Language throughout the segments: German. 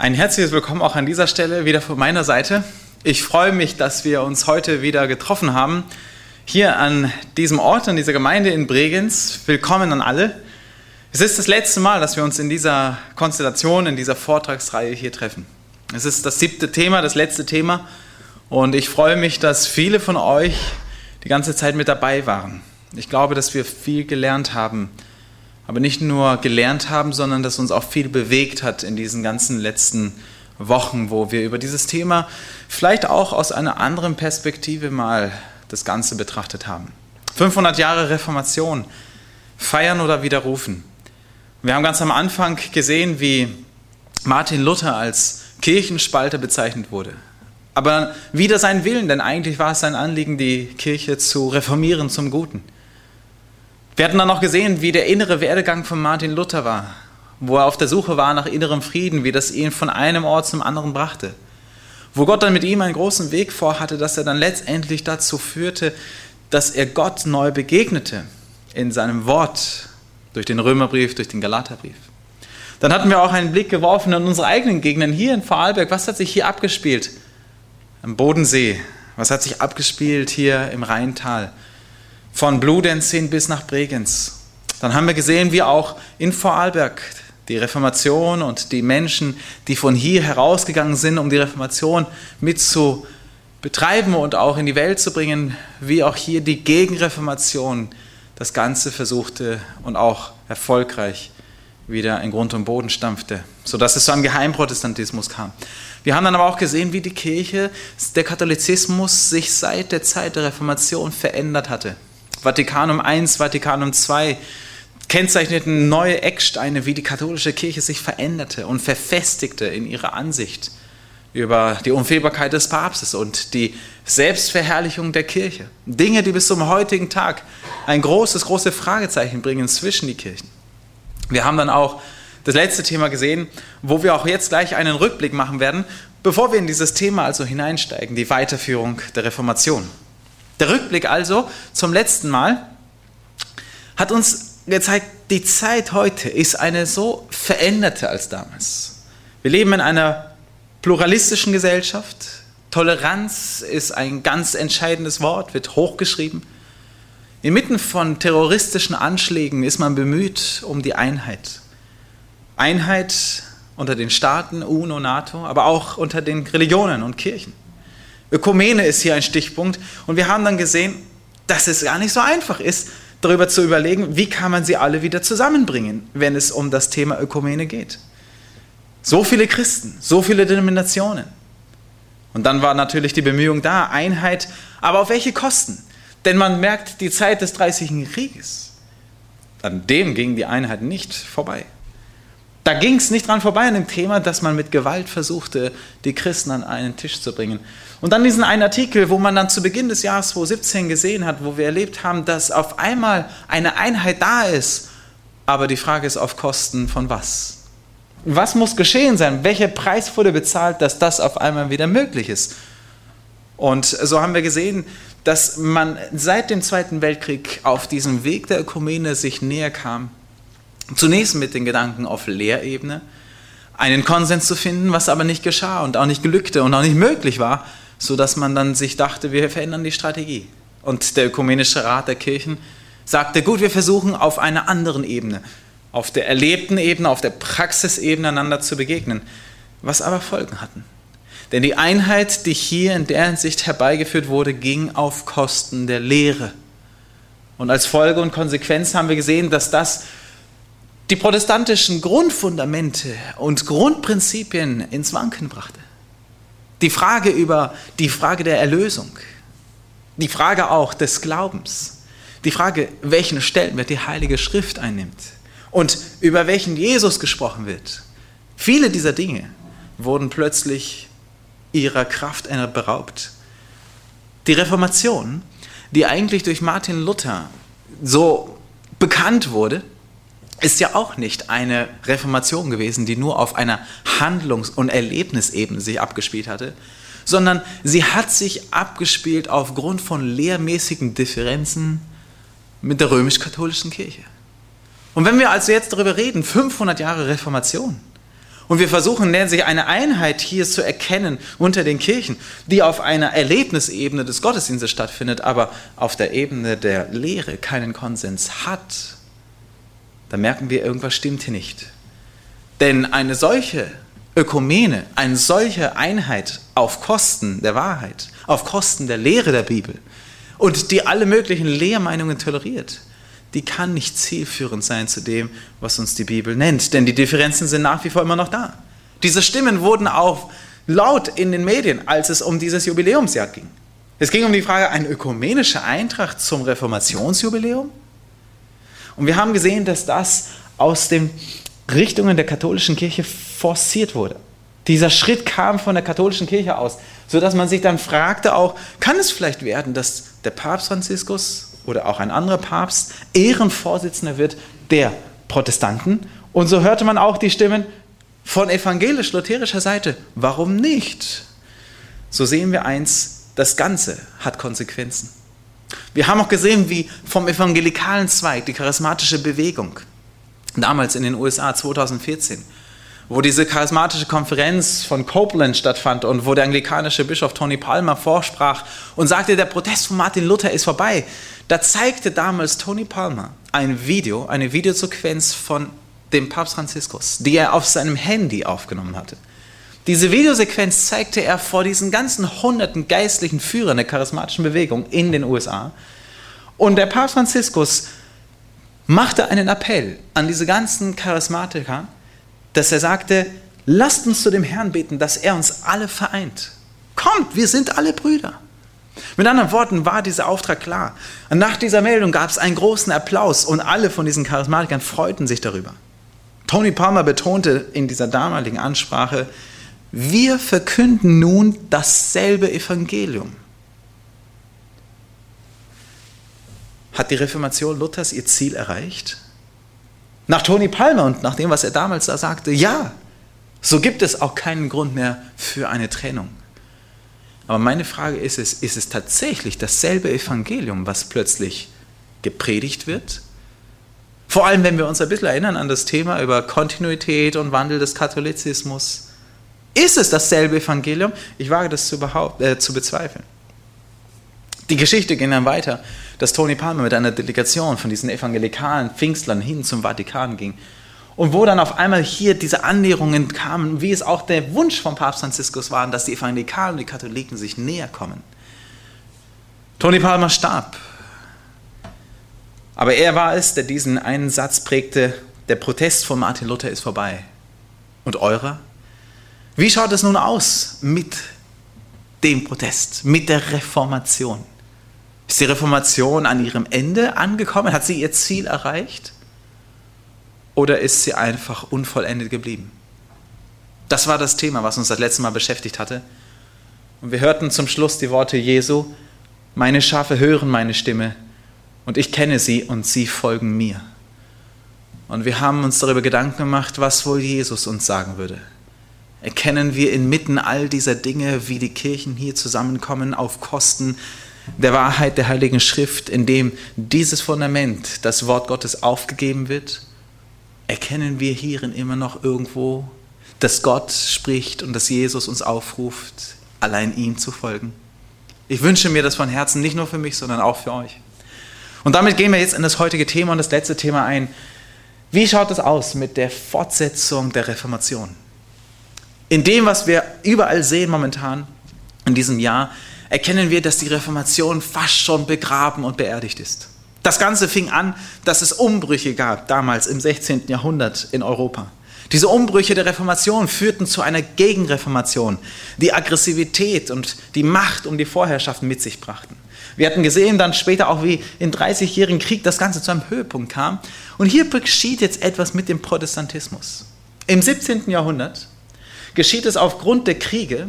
Ein herzliches Willkommen auch an dieser Stelle wieder von meiner Seite. Ich freue mich, dass wir uns heute wieder getroffen haben. Hier an diesem Ort, an dieser Gemeinde in Bregenz. Willkommen an alle. Es ist das letzte Mal, dass wir uns in dieser Konstellation, in dieser Vortragsreihe hier treffen. Es ist das siebte Thema, das letzte Thema. Und ich freue mich, dass viele von euch die ganze Zeit mit dabei waren. Ich glaube, dass wir viel gelernt haben aber nicht nur gelernt haben, sondern dass uns auch viel bewegt hat in diesen ganzen letzten Wochen, wo wir über dieses Thema vielleicht auch aus einer anderen Perspektive mal das Ganze betrachtet haben. 500 Jahre Reformation, feiern oder widerrufen. Wir haben ganz am Anfang gesehen, wie Martin Luther als Kirchenspalter bezeichnet wurde. Aber wieder sein Willen, denn eigentlich war es sein Anliegen, die Kirche zu reformieren zum Guten. Wir hatten dann noch gesehen, wie der innere Werdegang von Martin Luther war, wo er auf der Suche war nach innerem Frieden, wie das ihn von einem Ort zum anderen brachte. Wo Gott dann mit ihm einen großen Weg vorhatte, dass er dann letztendlich dazu führte, dass er Gott neu begegnete in seinem Wort, durch den Römerbrief, durch den Galaterbrief. Dann hatten wir auch einen Blick geworfen in unsere eigenen Gegenden hier in Vorarlberg. Was hat sich hier abgespielt? Am Bodensee. Was hat sich abgespielt hier im Rheintal? Von Bludenz bis nach Bregenz. Dann haben wir gesehen, wie auch in Vorarlberg die Reformation und die Menschen, die von hier herausgegangen sind, um die Reformation mit zu betreiben und auch in die Welt zu bringen, wie auch hier die Gegenreformation das Ganze versuchte und auch erfolgreich wieder in Grund und Boden stampfte, sodass es zu einem Geheimprotestantismus kam. Wir haben dann aber auch gesehen, wie die Kirche, der Katholizismus sich seit der Zeit der Reformation verändert hatte. Vatikanum I, Vatikanum II kennzeichneten neue Ecksteine, wie die katholische Kirche sich veränderte und verfestigte in ihrer Ansicht über die Unfehlbarkeit des Papstes und die Selbstverherrlichung der Kirche. Dinge, die bis zum heutigen Tag ein großes, großes Fragezeichen bringen zwischen die Kirchen. Wir haben dann auch das letzte Thema gesehen, wo wir auch jetzt gleich einen Rückblick machen werden, bevor wir in dieses Thema also hineinsteigen, die Weiterführung der Reformation. Der Rückblick also zum letzten Mal hat uns gezeigt, die Zeit heute ist eine so veränderte als damals. Wir leben in einer pluralistischen Gesellschaft. Toleranz ist ein ganz entscheidendes Wort, wird hochgeschrieben. Inmitten von terroristischen Anschlägen ist man bemüht um die Einheit. Einheit unter den Staaten, UNO, NATO, aber auch unter den Religionen und Kirchen. Ökumene ist hier ein Stichpunkt. Und wir haben dann gesehen, dass es gar nicht so einfach ist, darüber zu überlegen, wie kann man sie alle wieder zusammenbringen, wenn es um das Thema Ökumene geht. So viele Christen, so viele Denominationen. Und dann war natürlich die Bemühung da, Einheit, aber auf welche Kosten? Denn man merkt die Zeit des Dreißigjährigen Krieges. An dem ging die Einheit nicht vorbei. Da ging es nicht dran vorbei an dem Thema, dass man mit Gewalt versuchte, die Christen an einen Tisch zu bringen. Und dann diesen einen Artikel, wo man dann zu Beginn des Jahres 2017 gesehen hat, wo wir erlebt haben, dass auf einmal eine Einheit da ist. Aber die Frage ist auf Kosten von was? Was muss geschehen sein? Welcher Preis wurde bezahlt, dass das auf einmal wieder möglich ist? Und so haben wir gesehen, dass man seit dem Zweiten Weltkrieg auf diesem Weg der Ökumene sich näher kam. Zunächst mit den Gedanken auf Lehrebene, einen Konsens zu finden, was aber nicht geschah und auch nicht gelückte und auch nicht möglich war, sodass man dann sich dachte, wir verändern die Strategie. Und der Ökumenische Rat der Kirchen sagte, gut, wir versuchen auf einer anderen Ebene, auf der erlebten Ebene, auf der Praxisebene einander zu begegnen, was aber Folgen hatten. Denn die Einheit, die hier in der Hinsicht herbeigeführt wurde, ging auf Kosten der Lehre. Und als Folge und Konsequenz haben wir gesehen, dass das die protestantischen Grundfundamente und Grundprinzipien ins Wanken brachte. Die Frage über die Frage der Erlösung, die Frage auch des Glaubens, die Frage, welchen Stellenwert die Heilige Schrift einnimmt und über welchen Jesus gesprochen wird. Viele dieser Dinge wurden plötzlich ihrer Kraft beraubt. Die Reformation, die eigentlich durch Martin Luther so bekannt wurde, ist ja auch nicht eine Reformation gewesen, die nur auf einer Handlungs- und Erlebnisebene sich abgespielt hatte, sondern sie hat sich abgespielt aufgrund von lehrmäßigen Differenzen mit der römisch-katholischen Kirche. Und wenn wir also jetzt darüber reden, 500 Jahre Reformation, Und wir versuchen sich eine Einheit hier zu erkennen unter den Kirchen, die auf einer Erlebnisebene des Gottesdienstes stattfindet, aber auf der Ebene der Lehre keinen Konsens hat. Da merken wir, irgendwas stimmt hier nicht. Denn eine solche Ökumene, eine solche Einheit auf Kosten der Wahrheit, auf Kosten der Lehre der Bibel und die alle möglichen Lehrmeinungen toleriert, die kann nicht zielführend sein zu dem, was uns die Bibel nennt. Denn die Differenzen sind nach wie vor immer noch da. Diese Stimmen wurden auch laut in den Medien, als es um dieses Jubiläumsjahr ging. Es ging um die Frage, eine ökumenische Eintracht zum Reformationsjubiläum? Und wir haben gesehen, dass das aus den Richtungen der katholischen Kirche forciert wurde. Dieser Schritt kam von der katholischen Kirche aus, sodass man sich dann fragte auch, kann es vielleicht werden, dass der Papst Franziskus oder auch ein anderer Papst Ehrenvorsitzender wird der Protestanten. Und so hörte man auch die Stimmen von evangelisch-lutherischer Seite. Warum nicht? So sehen wir eins, das Ganze hat Konsequenzen. Wir haben auch gesehen, wie vom evangelikalen Zweig, die charismatische Bewegung, damals in den USA 2014, wo diese charismatische Konferenz von Copeland stattfand und wo der anglikanische Bischof Tony Palmer vorsprach und sagte, der Protest von Martin Luther ist vorbei. Da zeigte damals Tony Palmer ein Video, eine Videosequenz von dem Papst Franziskus, die er auf seinem Handy aufgenommen hatte. Diese Videosequenz zeigte er vor diesen ganzen hunderten geistlichen Führern der charismatischen Bewegung in den USA. Und der Papst Franziskus machte einen Appell an diese ganzen Charismatiker, dass er sagte, lasst uns zu dem Herrn beten, dass er uns alle vereint. Kommt, wir sind alle Brüder. Mit anderen Worten war dieser Auftrag klar. Und nach dieser Meldung gab es einen großen Applaus und alle von diesen Charismatikern freuten sich darüber. Tony Palmer betonte in dieser damaligen Ansprache, wir verkünden nun dasselbe Evangelium. Hat die Reformation Luthers ihr Ziel erreicht? Nach Tony Palmer und nach dem, was er damals da sagte, ja, so gibt es auch keinen Grund mehr für eine Trennung. Aber meine Frage ist es, ist es tatsächlich dasselbe Evangelium, was plötzlich gepredigt wird? Vor allem, wenn wir uns ein bisschen erinnern an das Thema über Kontinuität und Wandel des Katholizismus. Ist es dasselbe Evangelium? Ich wage das zu, äh, zu bezweifeln. Die Geschichte ging dann weiter, dass Tony Palmer mit einer Delegation von diesen evangelikalen Pfingstlern hin zum Vatikan ging und wo dann auf einmal hier diese Annäherungen kamen, wie es auch der Wunsch von Papst Franziskus war, dass die Evangelikalen und die Katholiken sich näher kommen. Tony Palmer starb. Aber er war es, der diesen einen Satz prägte, der Protest von Martin Luther ist vorbei. Und eurer? Wie schaut es nun aus mit dem Protest, mit der Reformation? Ist die Reformation an ihrem Ende angekommen? Hat sie ihr Ziel erreicht? oder ist sie einfach unvollendet geblieben? Das war das Thema, was uns das letzte Mal beschäftigt hatte. Und wir hörten zum Schluss die Worte Jesu, meine Schafe hören meine Stimme und ich kenne sie und sie folgen mir. Und wir haben uns darüber Gedanken gemacht, was wohl Jesus uns sagen würde. Erkennen wir inmitten all dieser Dinge, wie die Kirchen hier zusammenkommen auf Kosten der Wahrheit der Heiligen Schrift, indem dieses Fundament, das Wort Gottes, aufgegeben wird erkennen wir hierin immer noch irgendwo, dass Gott spricht und dass Jesus uns aufruft, allein ihm zu folgen. Ich wünsche mir das von Herzen, nicht nur für mich, sondern auch für euch. Und damit gehen wir jetzt in das heutige Thema und das letzte Thema ein. Wie schaut es aus mit der Fortsetzung der Reformation? In dem, was wir überall sehen momentan in diesem Jahr, erkennen wir, dass die Reformation fast schon begraben und beerdigt ist. Das Ganze fing an, dass es Umbrüche gab, damals im 16. Jahrhundert in Europa. Diese Umbrüche der Reformation führten zu einer Gegenreformation, die Aggressivität und die Macht um die Vorherrschaft mit sich brachten. Wir hatten gesehen dann später auch, wie im 30-jährigen Krieg das Ganze zu einem Höhepunkt kam. Und hier geschieht jetzt etwas mit dem Protestantismus. Im 17. Jahrhundert geschieht es aufgrund der Kriege,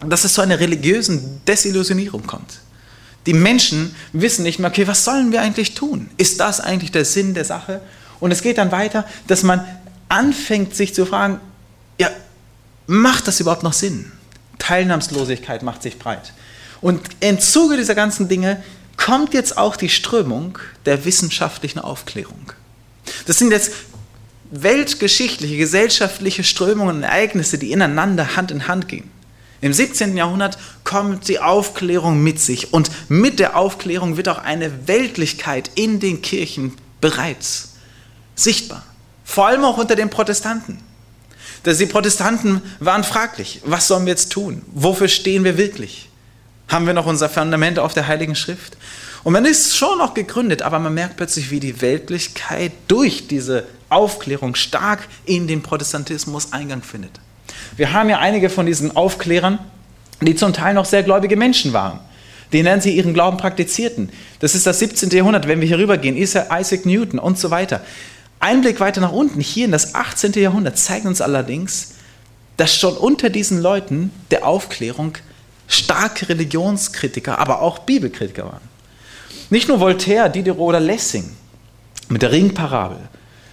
dass es zu einer religiösen Desillusionierung kommt. Die Menschen wissen nicht mehr, okay, was sollen wir eigentlich tun? Ist das eigentlich der Sinn der Sache? Und es geht dann weiter, dass man anfängt, sich zu fragen, ja, macht das überhaupt noch Sinn? Teilnahmslosigkeit macht sich breit. Und im Zuge dieser ganzen Dinge kommt jetzt auch die Strömung der wissenschaftlichen Aufklärung. Das sind jetzt weltgeschichtliche, gesellschaftliche Strömungen und Ereignisse, die ineinander Hand in Hand gehen. Im 17. Jahrhundert kommt die Aufklärung mit sich und mit der Aufklärung wird auch eine Weltlichkeit in den Kirchen bereits sichtbar. Vor allem auch unter den Protestanten. Dass die Protestanten waren fraglich, was sollen wir jetzt tun? Wofür stehen wir wirklich? Haben wir noch unser Fundament auf der Heiligen Schrift? Und man ist schon noch gegründet, aber man merkt plötzlich, wie die Weltlichkeit durch diese Aufklärung stark in den Protestantismus Eingang findet. Wir haben ja einige von diesen Aufklärern, die zum Teil noch sehr gläubige Menschen waren. Die nennen sie ihren Glauben praktizierten. Das ist das 17. Jahrhundert, wenn wir hier rübergehen, Isaac Newton und so weiter. Ein Blick weiter nach unten, hier in das 18. Jahrhundert, zeigt uns allerdings, dass schon unter diesen Leuten der Aufklärung starke Religionskritiker, aber auch Bibelkritiker waren. Nicht nur Voltaire, Diderot oder Lessing mit der Ringparabel,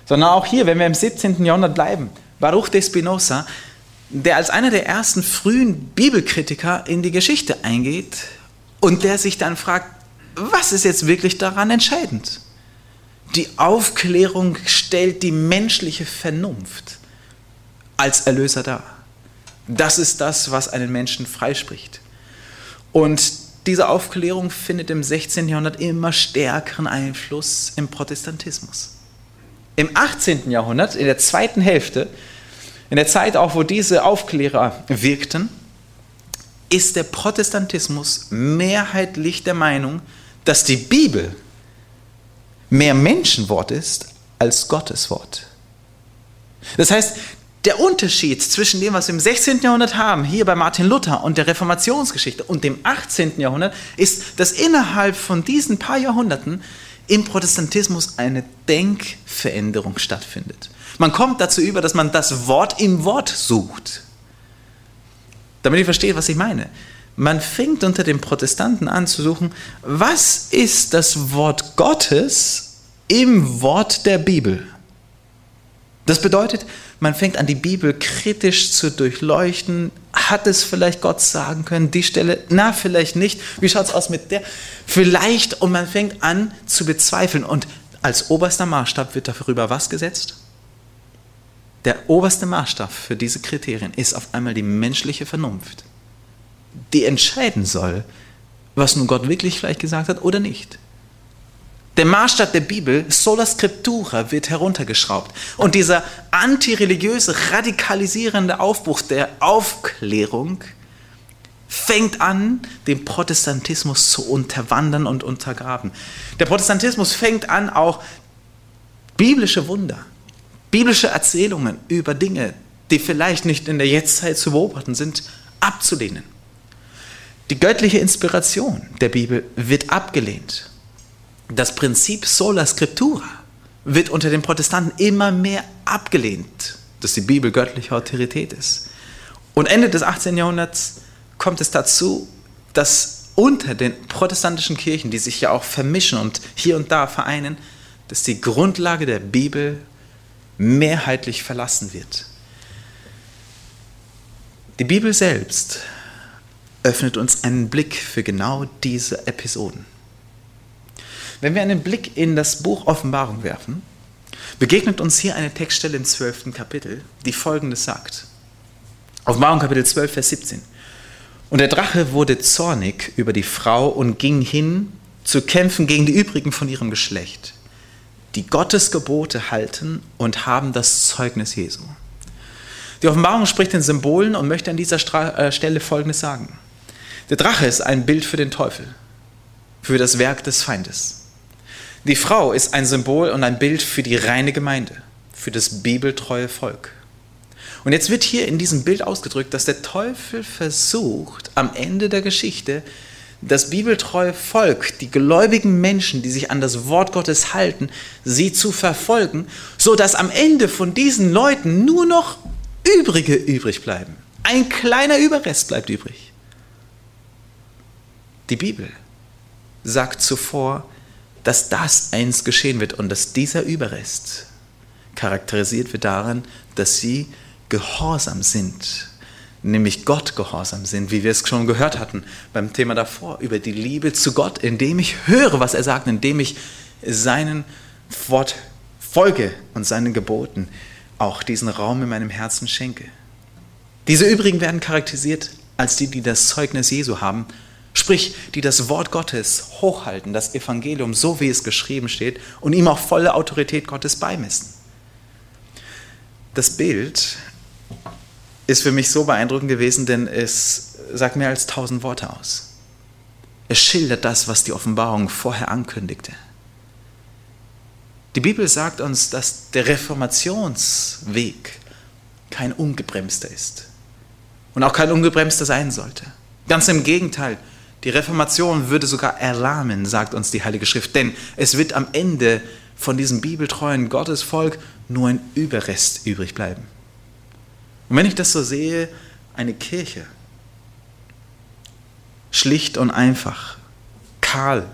sondern auch hier, wenn wir im 17. Jahrhundert bleiben, Baruch de Spinoza, der als einer der ersten frühen Bibelkritiker in die Geschichte eingeht und der sich dann fragt, was ist jetzt wirklich daran entscheidend? Die Aufklärung stellt die menschliche Vernunft als Erlöser dar. Das ist das, was einen Menschen freispricht. Und diese Aufklärung findet im 16. Jahrhundert immer stärkeren Einfluss im Protestantismus. Im 18. Jahrhundert, in der zweiten Hälfte, in der Zeit auch, wo diese Aufklärer wirkten, ist der Protestantismus mehrheitlich der Meinung, dass die Bibel mehr Menschenwort ist als Gottes Wort. Das heißt, der Unterschied zwischen dem, was wir im 16. Jahrhundert haben, hier bei Martin Luther und der Reformationsgeschichte und dem 18. Jahrhundert, ist, dass innerhalb von diesen paar Jahrhunderten im Protestantismus eine Denkveränderung stattfindet. Man kommt dazu über, dass man das Wort im Wort sucht. Damit ihr versteht, was ich meine. Man fängt unter den Protestanten an zu suchen, was ist das Wort Gottes im Wort der Bibel? Das bedeutet, man fängt an, die Bibel kritisch zu durchleuchten. Hat es vielleicht Gott sagen können, die Stelle? Na, vielleicht nicht. Wie schaut es aus mit der? Vielleicht. Und man fängt an zu bezweifeln. Und als oberster Maßstab wird darüber was gesetzt? Der oberste Maßstab für diese Kriterien ist auf einmal die menschliche Vernunft, die entscheiden soll, was nun Gott wirklich vielleicht gesagt hat oder nicht. Der Maßstab der Bibel, sola scriptura, wird heruntergeschraubt. Und dieser antireligiöse, radikalisierende Aufbruch der Aufklärung fängt an, den Protestantismus zu unterwandern und untergraben. Der Protestantismus fängt an, auch biblische Wunder, biblische Erzählungen über Dinge, die vielleicht nicht in der Jetztzeit zu beobachten sind, abzulehnen. Die göttliche Inspiration der Bibel wird abgelehnt. Das Prinzip sola scriptura wird unter den Protestanten immer mehr abgelehnt, dass die Bibel göttliche Autorität ist. Und Ende des 18. Jahrhunderts kommt es dazu, dass unter den protestantischen Kirchen, die sich ja auch vermischen und hier und da vereinen, dass die Grundlage der Bibel mehrheitlich verlassen wird. Die Bibel selbst öffnet uns einen Blick für genau diese Episoden. Wenn wir einen Blick in das Buch Offenbarung werfen, begegnet uns hier eine Textstelle im 12. Kapitel, die folgendes sagt. Offenbarung Kapitel 12, Vers 17. Und der Drache wurde zornig über die Frau und ging hin zu kämpfen gegen die übrigen von ihrem Geschlecht die Gottes Gebote halten und haben das Zeugnis Jesu. Die Offenbarung spricht in Symbolen und möchte an dieser äh, Stelle Folgendes sagen. Der Drache ist ein Bild für den Teufel, für das Werk des Feindes. Die Frau ist ein Symbol und ein Bild für die reine Gemeinde, für das bibeltreue Volk. Und jetzt wird hier in diesem Bild ausgedrückt, dass der Teufel versucht, am Ende der Geschichte das bibeltreue Volk, die gläubigen Menschen, die sich an das Wort Gottes halten, sie zu verfolgen, so dass am Ende von diesen Leuten nur noch Übrige übrig bleiben. Ein kleiner Überrest bleibt übrig. Die Bibel sagt zuvor, dass das eins geschehen wird und dass dieser Überrest charakterisiert wird darin, dass sie gehorsam sind nämlich Gott gehorsam sind, wie wir es schon gehört hatten beim Thema davor, über die Liebe zu Gott, indem ich höre, was er sagt, indem ich seinen Wort folge und seinen Geboten, auch diesen Raum in meinem Herzen schenke. Diese übrigen werden charakterisiert als die, die das Zeugnis Jesu haben, sprich, die das Wort Gottes hochhalten, das Evangelium, so wie es geschrieben steht, und ihm auch volle Autorität Gottes beimessen. Das Bild ist für mich so beeindruckend gewesen, denn es sagt mehr als tausend Worte aus. Es schildert das, was die Offenbarung vorher ankündigte. Die Bibel sagt uns, dass der Reformationsweg kein ungebremster ist und auch kein ungebremster sein sollte. Ganz im Gegenteil, die Reformation würde sogar erlahmen, sagt uns die Heilige Schrift, denn es wird am Ende von diesem bibeltreuen Gottesvolk nur ein Überrest übrig bleiben. Und wenn ich das so sehe, eine Kirche, schlicht und einfach, kahl,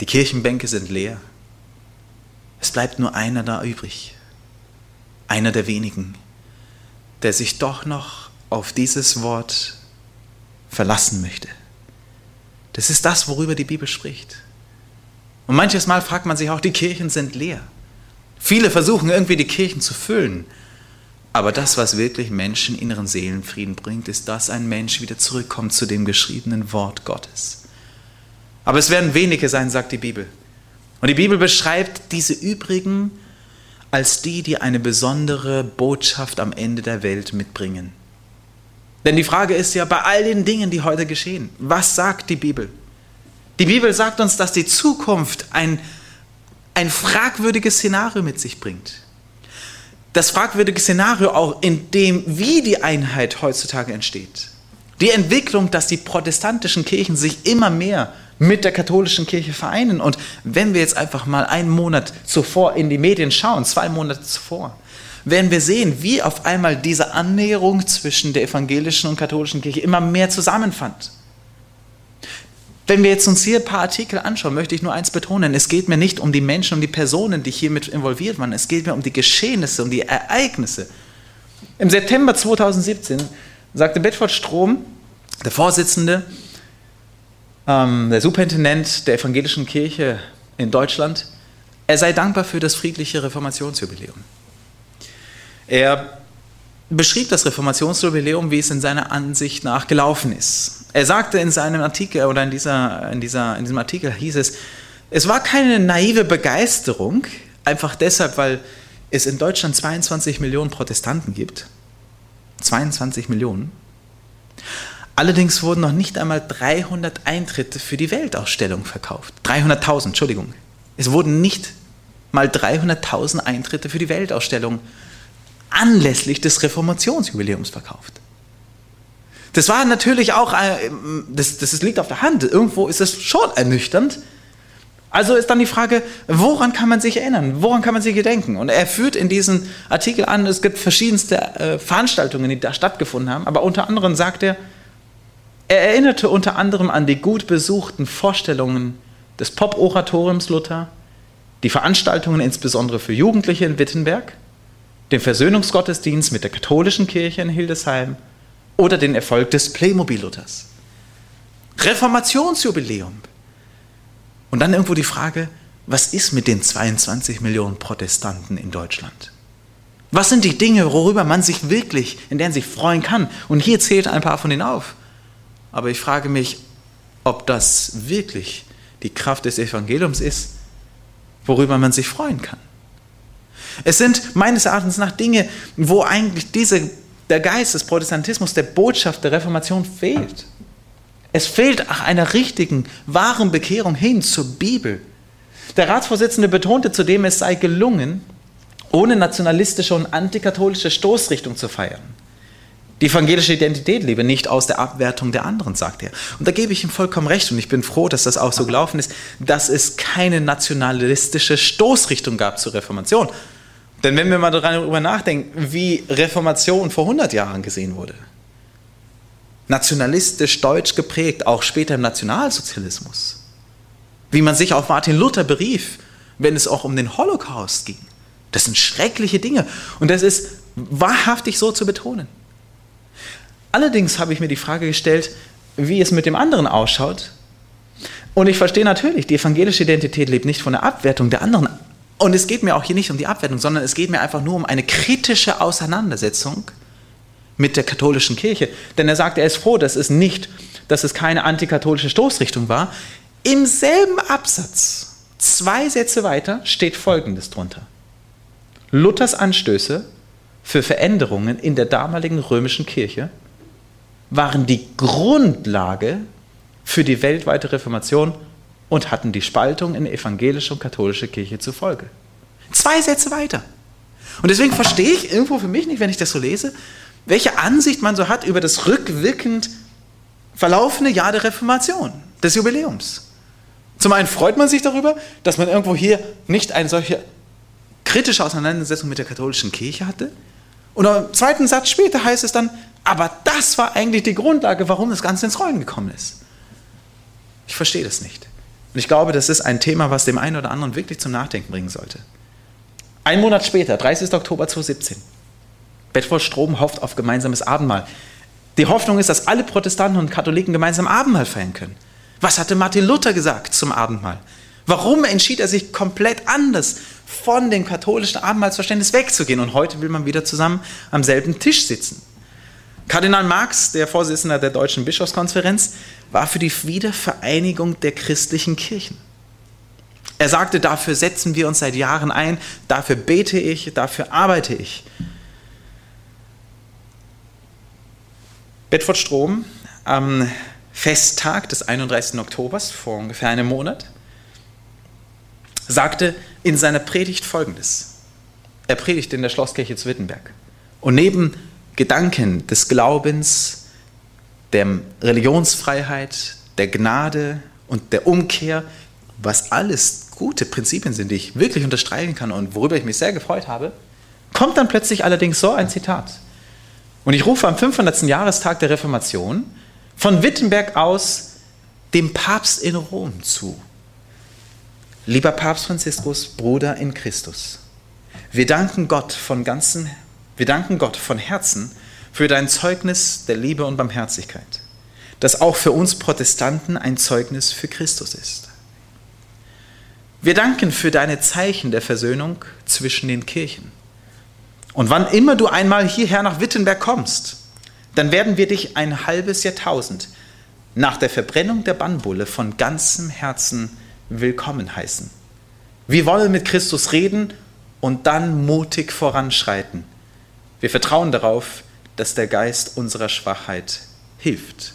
die Kirchenbänke sind leer, es bleibt nur einer da übrig, einer der wenigen, der sich doch noch auf dieses Wort verlassen möchte. Das ist das, worüber die Bibel spricht. Und manches Mal fragt man sich auch, die Kirchen sind leer. Viele versuchen irgendwie die Kirchen zu füllen. Aber das, was wirklich Menschen inneren Seelenfrieden bringt, ist, dass ein Mensch wieder zurückkommt zu dem geschriebenen Wort Gottes. Aber es werden wenige sein, sagt die Bibel. Und die Bibel beschreibt diese übrigen als die, die eine besondere Botschaft am Ende der Welt mitbringen. Denn die Frage ist ja bei all den Dingen, die heute geschehen, was sagt die Bibel? Die Bibel sagt uns, dass die Zukunft ein, ein fragwürdiges Szenario mit sich bringt. Das fragwürdige Szenario auch in dem, wie die Einheit heutzutage entsteht. Die Entwicklung, dass die protestantischen Kirchen sich immer mehr mit der katholischen Kirche vereinen. Und wenn wir jetzt einfach mal einen Monat zuvor in die Medien schauen, zwei Monate zuvor, werden wir sehen, wie auf einmal diese Annäherung zwischen der evangelischen und katholischen Kirche immer mehr zusammenfand. Wenn wir jetzt uns hier ein paar Artikel anschauen, möchte ich nur eins betonen. Es geht mir nicht um die Menschen, um die Personen, die hiermit involviert waren. Es geht mir um die Geschehnisse, um die Ereignisse. Im September 2017 sagte Bedford Strom, der Vorsitzende, ähm, der Superintendent der evangelischen Kirche in Deutschland, er sei dankbar für das friedliche Reformationsjubiläum. Er beschrieb das Reformationsjubiläum, wie es in seiner Ansicht nach gelaufen ist. Er sagte in seinem Artikel oder in, dieser, in, dieser, in diesem Artikel hieß es, es war keine naive Begeisterung, einfach deshalb, weil es in Deutschland 22 Millionen Protestanten gibt. 22 Millionen. Allerdings wurden noch nicht einmal 300 Eintritte für die Weltausstellung verkauft. 300.000, Entschuldigung. Es wurden nicht mal 300.000 Eintritte für die Weltausstellung anlässlich des Reformationsjubiläums verkauft. Das war natürlich auch, äh, das, das liegt auf der Hand, irgendwo ist es schon ernüchternd. Also ist dann die Frage, woran kann man sich erinnern? Woran kann man sich gedenken? Und er führt in diesem Artikel an, es gibt verschiedenste äh, Veranstaltungen, die da stattgefunden haben, aber unter anderem sagt er, er erinnerte unter anderem an die gut besuchten Vorstellungen des Pop-Oratoriums Luther, die Veranstaltungen insbesondere für Jugendliche in Wittenberg, den Versöhnungsgottesdienst mit der katholischen Kirche in Hildesheim oder den Erfolg des Playmobil Luthers. Reformationsjubiläum. Und dann irgendwo die Frage, was ist mit den 22 Millionen Protestanten in Deutschland? Was sind die Dinge, worüber man sich wirklich, in denen sich freuen kann? Und hier zählt ein paar von denen auf. Aber ich frage mich, ob das wirklich die Kraft des Evangeliums ist, worüber man sich freuen kann. Es sind meines Erachtens nach Dinge, wo eigentlich diese, der Geist des Protestantismus, der Botschaft der Reformation fehlt. Es fehlt nach einer richtigen, wahren Bekehrung hin zur Bibel. Der Ratsvorsitzende betonte zudem, es sei gelungen, ohne nationalistische und antikatholische Stoßrichtung zu feiern. Die evangelische Identität lebe nicht aus der Abwertung der anderen, sagt er. Und da gebe ich ihm vollkommen recht und ich bin froh, dass das auch so gelaufen ist, dass es keine nationalistische Stoßrichtung gab zur Reformation. Denn wenn wir mal darüber nachdenken, wie Reformation vor 100 Jahren gesehen wurde, nationalistisch deutsch geprägt, auch später im Nationalsozialismus, wie man sich auf Martin Luther berief, wenn es auch um den Holocaust ging, das sind schreckliche Dinge und das ist wahrhaftig so zu betonen. Allerdings habe ich mir die Frage gestellt, wie es mit dem anderen ausschaut. Und ich verstehe natürlich, die evangelische Identität lebt nicht von der Abwertung der anderen Und es geht mir auch hier nicht um die Abwertung, sondern es geht mir einfach nur um eine kritische Auseinandersetzung mit der katholischen Kirche. Denn er sagt, er ist froh, dass es nicht, dass es keine antikatholische Stoßrichtung war. Im selben Absatz, zwei Sätze weiter, steht Folgendes drunter. Luthers Anstöße für Veränderungen in der damaligen römischen Kirche waren die Grundlage für die weltweite Reformation und hatten die Spaltung in evangelische und katholische Kirche zur Folge. Zwei Sätze weiter. Und deswegen verstehe ich irgendwo für mich nicht, wenn ich das so lese, welche Ansicht man so hat über das rückwirkend verlaufene Jahr der Reformation, des Jubiläums. Zum einen freut man sich darüber, dass man irgendwo hier nicht eine solche kritische Auseinandersetzung mit der katholischen Kirche hatte. Und im zweiten Satz später heißt es dann, aber das war eigentlich die Grundlage, warum das Ganze ins Rollen gekommen ist. Ich verstehe das nicht. Und ich glaube, das ist ein Thema, was dem einen oder anderen wirklich zum Nachdenken bringen sollte. Ein Monat später, 30. Oktober 2017, Bedford Strom hofft auf gemeinsames Abendmahl. Die Hoffnung ist, dass alle Protestanten und Katholiken gemeinsam Abendmahl feiern können. Was hatte Martin Luther gesagt zum Abendmahl? Warum entschied er sich komplett anders von dem katholischen Abendmahlsverständnis wegzugehen? Und heute will man wieder zusammen am selben Tisch sitzen. Kardinal Marx, der Vorsitzende der Deutschen Bischofskonferenz, war für die Wiedervereinigung der christlichen Kirchen. Er sagte, dafür setzen wir uns seit Jahren ein, dafür bete ich, dafür arbeite ich. Bedford Strom am Festtag des 31. Oktobers vor ungefähr einem Monat sagte in seiner Predigt folgendes. Er predigte in der Schlosskirche zu Wittenberg. Und neben Gedanken des Glaubens, der Religionsfreiheit, der Gnade und der Umkehr, was alles gute Prinzipien sind, die ich wirklich unterstreichen kann und worüber ich mich sehr gefreut habe, kommt dann plötzlich allerdings so ein Zitat. Und ich rufe am 500. Jahrestag der Reformation von Wittenberg aus dem Papst in Rom zu. Lieber Papst Franziskus, Bruder in Christus, wir danken Gott von ganzem, wir danken Gott von Herzen für dein Zeugnis der Liebe und Barmherzigkeit, das auch für uns Protestanten ein Zeugnis für Christus ist. Wir danken für deine Zeichen der Versöhnung zwischen den Kirchen. Und wann immer du einmal hierher nach Wittenberg kommst, dann werden wir dich ein halbes Jahrtausend nach der Verbrennung der Bannbulle von ganzem Herzen willkommen heißen. Wir wollen mit Christus reden und dann mutig voranschreiten. Wir vertrauen darauf, dass der Geist unserer Schwachheit hilft.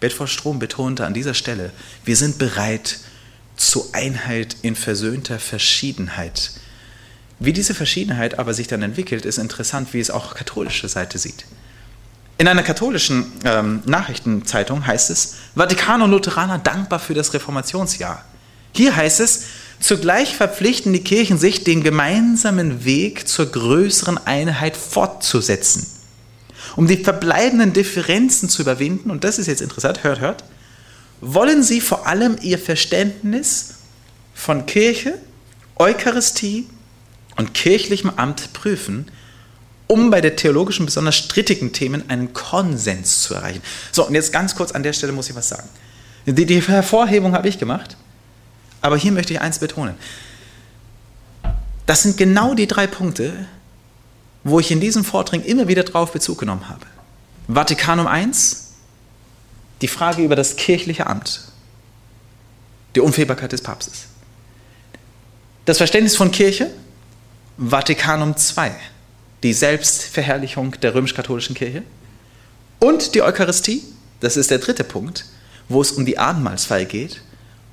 Bedford Strom betonte an dieser Stelle, wir sind bereit zur Einheit in versöhnter Verschiedenheit. Wie diese Verschiedenheit aber sich dann entwickelt, ist interessant, wie es auch katholische Seite sieht. In einer katholischen ähm, Nachrichtenzeitung heißt es, Vatikan und Lutheraner dankbar für das Reformationsjahr. Hier heißt es, zugleich verpflichten die Kirchen sich, den gemeinsamen Weg zur größeren Einheit fortzusetzen um die verbleibenden Differenzen zu überwinden, und das ist jetzt interessant, hört, hört, wollen sie vor allem ihr Verständnis von Kirche, Eucharistie und kirchlichem Amt prüfen, um bei der theologischen, besonders strittigen Themen einen Konsens zu erreichen. So, und jetzt ganz kurz an der Stelle muss ich was sagen. Die, die Hervorhebung habe ich gemacht, aber hier möchte ich eins betonen. Das sind genau die drei Punkte, wo ich in diesem Vortrag immer wieder darauf Bezug genommen habe. Vatikanum I, die Frage über das kirchliche Amt, die Unfehlbarkeit des Papstes. Das Verständnis von Kirche, Vatikanum II, die Selbstverherrlichung der römisch-katholischen Kirche und die Eucharistie, das ist der dritte Punkt, wo es um die Abendmahlsfeier geht,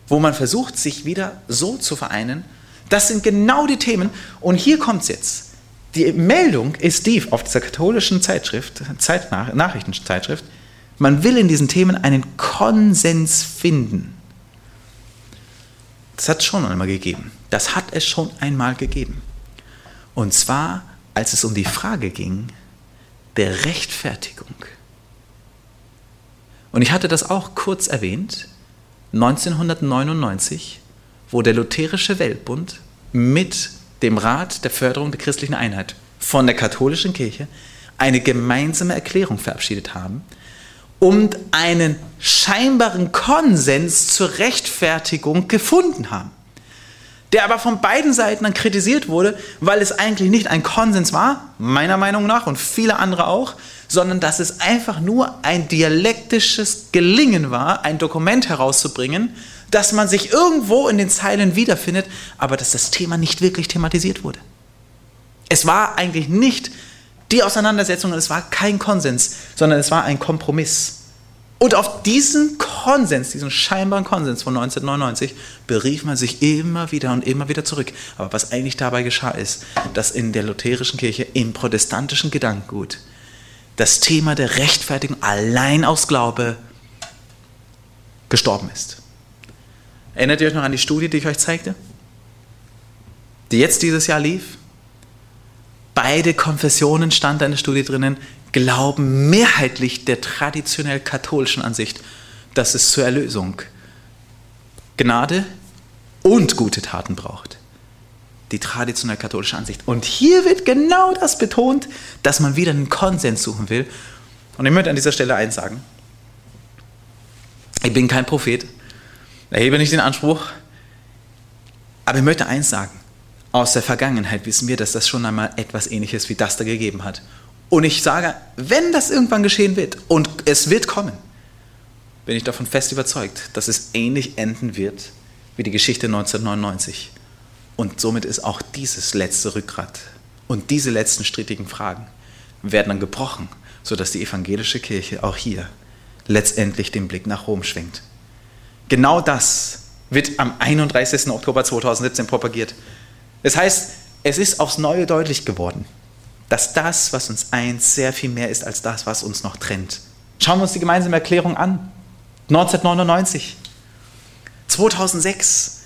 wo man versucht, sich wieder so zu vereinen. Das sind genau die Themen und hier kommt es jetzt die Meldung ist die auf dieser katholischen Zeitschrift, Zeitnach Nachrichtenzeitschrift, man will in diesen Themen einen Konsens finden. Das hat es schon einmal gegeben. Das hat es schon einmal gegeben. Und zwar, als es um die Frage ging der Rechtfertigung. Und ich hatte das auch kurz erwähnt, 1999, wo der Lutherische Weltbund mit dem Rat der Förderung der christlichen Einheit von der katholischen Kirche eine gemeinsame Erklärung verabschiedet haben und einen scheinbaren Konsens zur Rechtfertigung gefunden haben. der aber von beiden Seiten dann kritisiert wurde, weil es eigentlich nicht ein Konsens war, meiner Meinung nach und viele andere auch, sondern dass es einfach nur ein dialektisches Gelingen war, ein Dokument herauszubringen, dass man sich irgendwo in den Zeilen wiederfindet, aber dass das Thema nicht wirklich thematisiert wurde. Es war eigentlich nicht die Auseinandersetzung, es war kein Konsens, sondern es war ein Kompromiss. Und auf diesen Konsens, diesen scheinbaren Konsens von 1999, berief man sich immer wieder und immer wieder zurück. Aber was eigentlich dabei geschah, ist, dass in der lutherischen Kirche, im protestantischen Gedankengut, das Thema der Rechtfertigung allein aus Glaube gestorben ist. Erinnert ihr euch noch an die Studie, die ich euch zeigte? Die jetzt dieses Jahr lief? Beide Konfessionen stand in der Studie drinnen, glauben mehrheitlich der traditionell katholischen Ansicht, dass es zur Erlösung Gnade und gute Taten braucht. Die traditionell katholische Ansicht. Und hier wird genau das betont, dass man wieder einen Konsens suchen will. Und ich möchte an dieser Stelle eins sagen. Ich bin kein Prophet, erhebe nicht den Anspruch, aber ich möchte eins sagen. Aus der Vergangenheit wissen wir, dass das schon einmal etwas Ähnliches wie das da gegeben hat. Und ich sage, wenn das irgendwann geschehen wird, und es wird kommen, bin ich davon fest überzeugt, dass es ähnlich enden wird wie die Geschichte 1999. Und somit ist auch dieses letzte Rückgrat und diese letzten strittigen Fragen werden dann gebrochen, sodass die evangelische Kirche auch hier letztendlich den Blick nach Rom schwenkt. Genau das wird am 31. Oktober 2017 propagiert. Das heißt, es ist aufs Neue deutlich geworden, dass das, was uns eint, sehr viel mehr ist als das, was uns noch trennt. Schauen wir uns die gemeinsame Erklärung an. 1999. 2006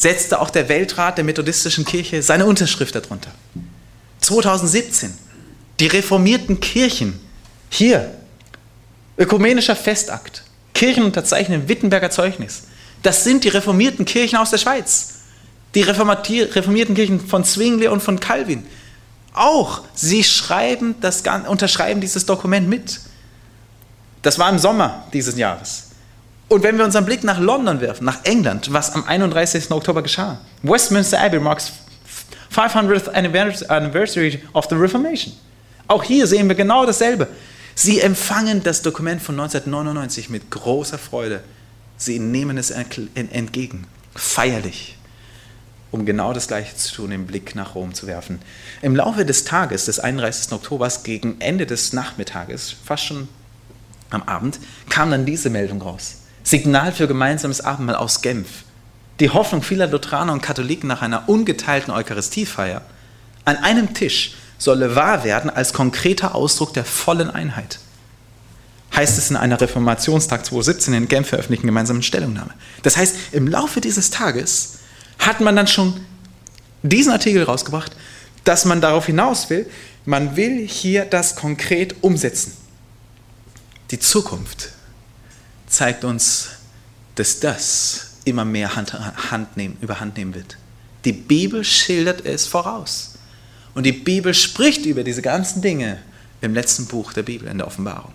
setzte auch der Weltrat der methodistischen Kirche seine Unterschrift darunter. 2017 die reformierten Kirchen hier ökumenischer Festakt Kirchen unterzeichnen Wittenberger Zeugnis. Das sind die reformierten Kirchen aus der Schweiz. Die reformierten Kirchen von Zwingli und von Calvin. Auch sie schreiben das, unterschreiben dieses Dokument mit. Das war im Sommer dieses Jahres. Und wenn wir unseren Blick nach London werfen, nach England, was am 31. Oktober geschah, Westminster Abbey marks 500th anniversary of the Reformation. Auch hier sehen wir genau dasselbe. Sie empfangen das Dokument von 1999 mit großer Freude. Sie nehmen es entgegen, feierlich um genau das Gleiche zu tun, den Blick nach Rom zu werfen. Im Laufe des Tages, des 31. Oktobers, gegen Ende des Nachmittages, fast schon am Abend, kam dann diese Meldung raus. Signal für gemeinsames Abendmahl aus Genf. Die Hoffnung vieler Lutheraner und Katholiken nach einer ungeteilten Eucharistiefeier an einem Tisch solle wahr werden als konkreter Ausdruck der vollen Einheit. Heißt es in einer Reformationstag 2017 in Genf veröffentlichten gemeinsamen Stellungnahme. Das heißt, im Laufe dieses Tages hat man dann schon diesen Artikel rausgebracht, dass man darauf hinaus will, man will hier das konkret umsetzen. Die Zukunft zeigt uns, dass das immer mehr Hand, Hand nehmen, überhand nehmen wird. Die Bibel schildert es voraus. Und die Bibel spricht über diese ganzen Dinge im letzten Buch der Bibel, in der Offenbarung.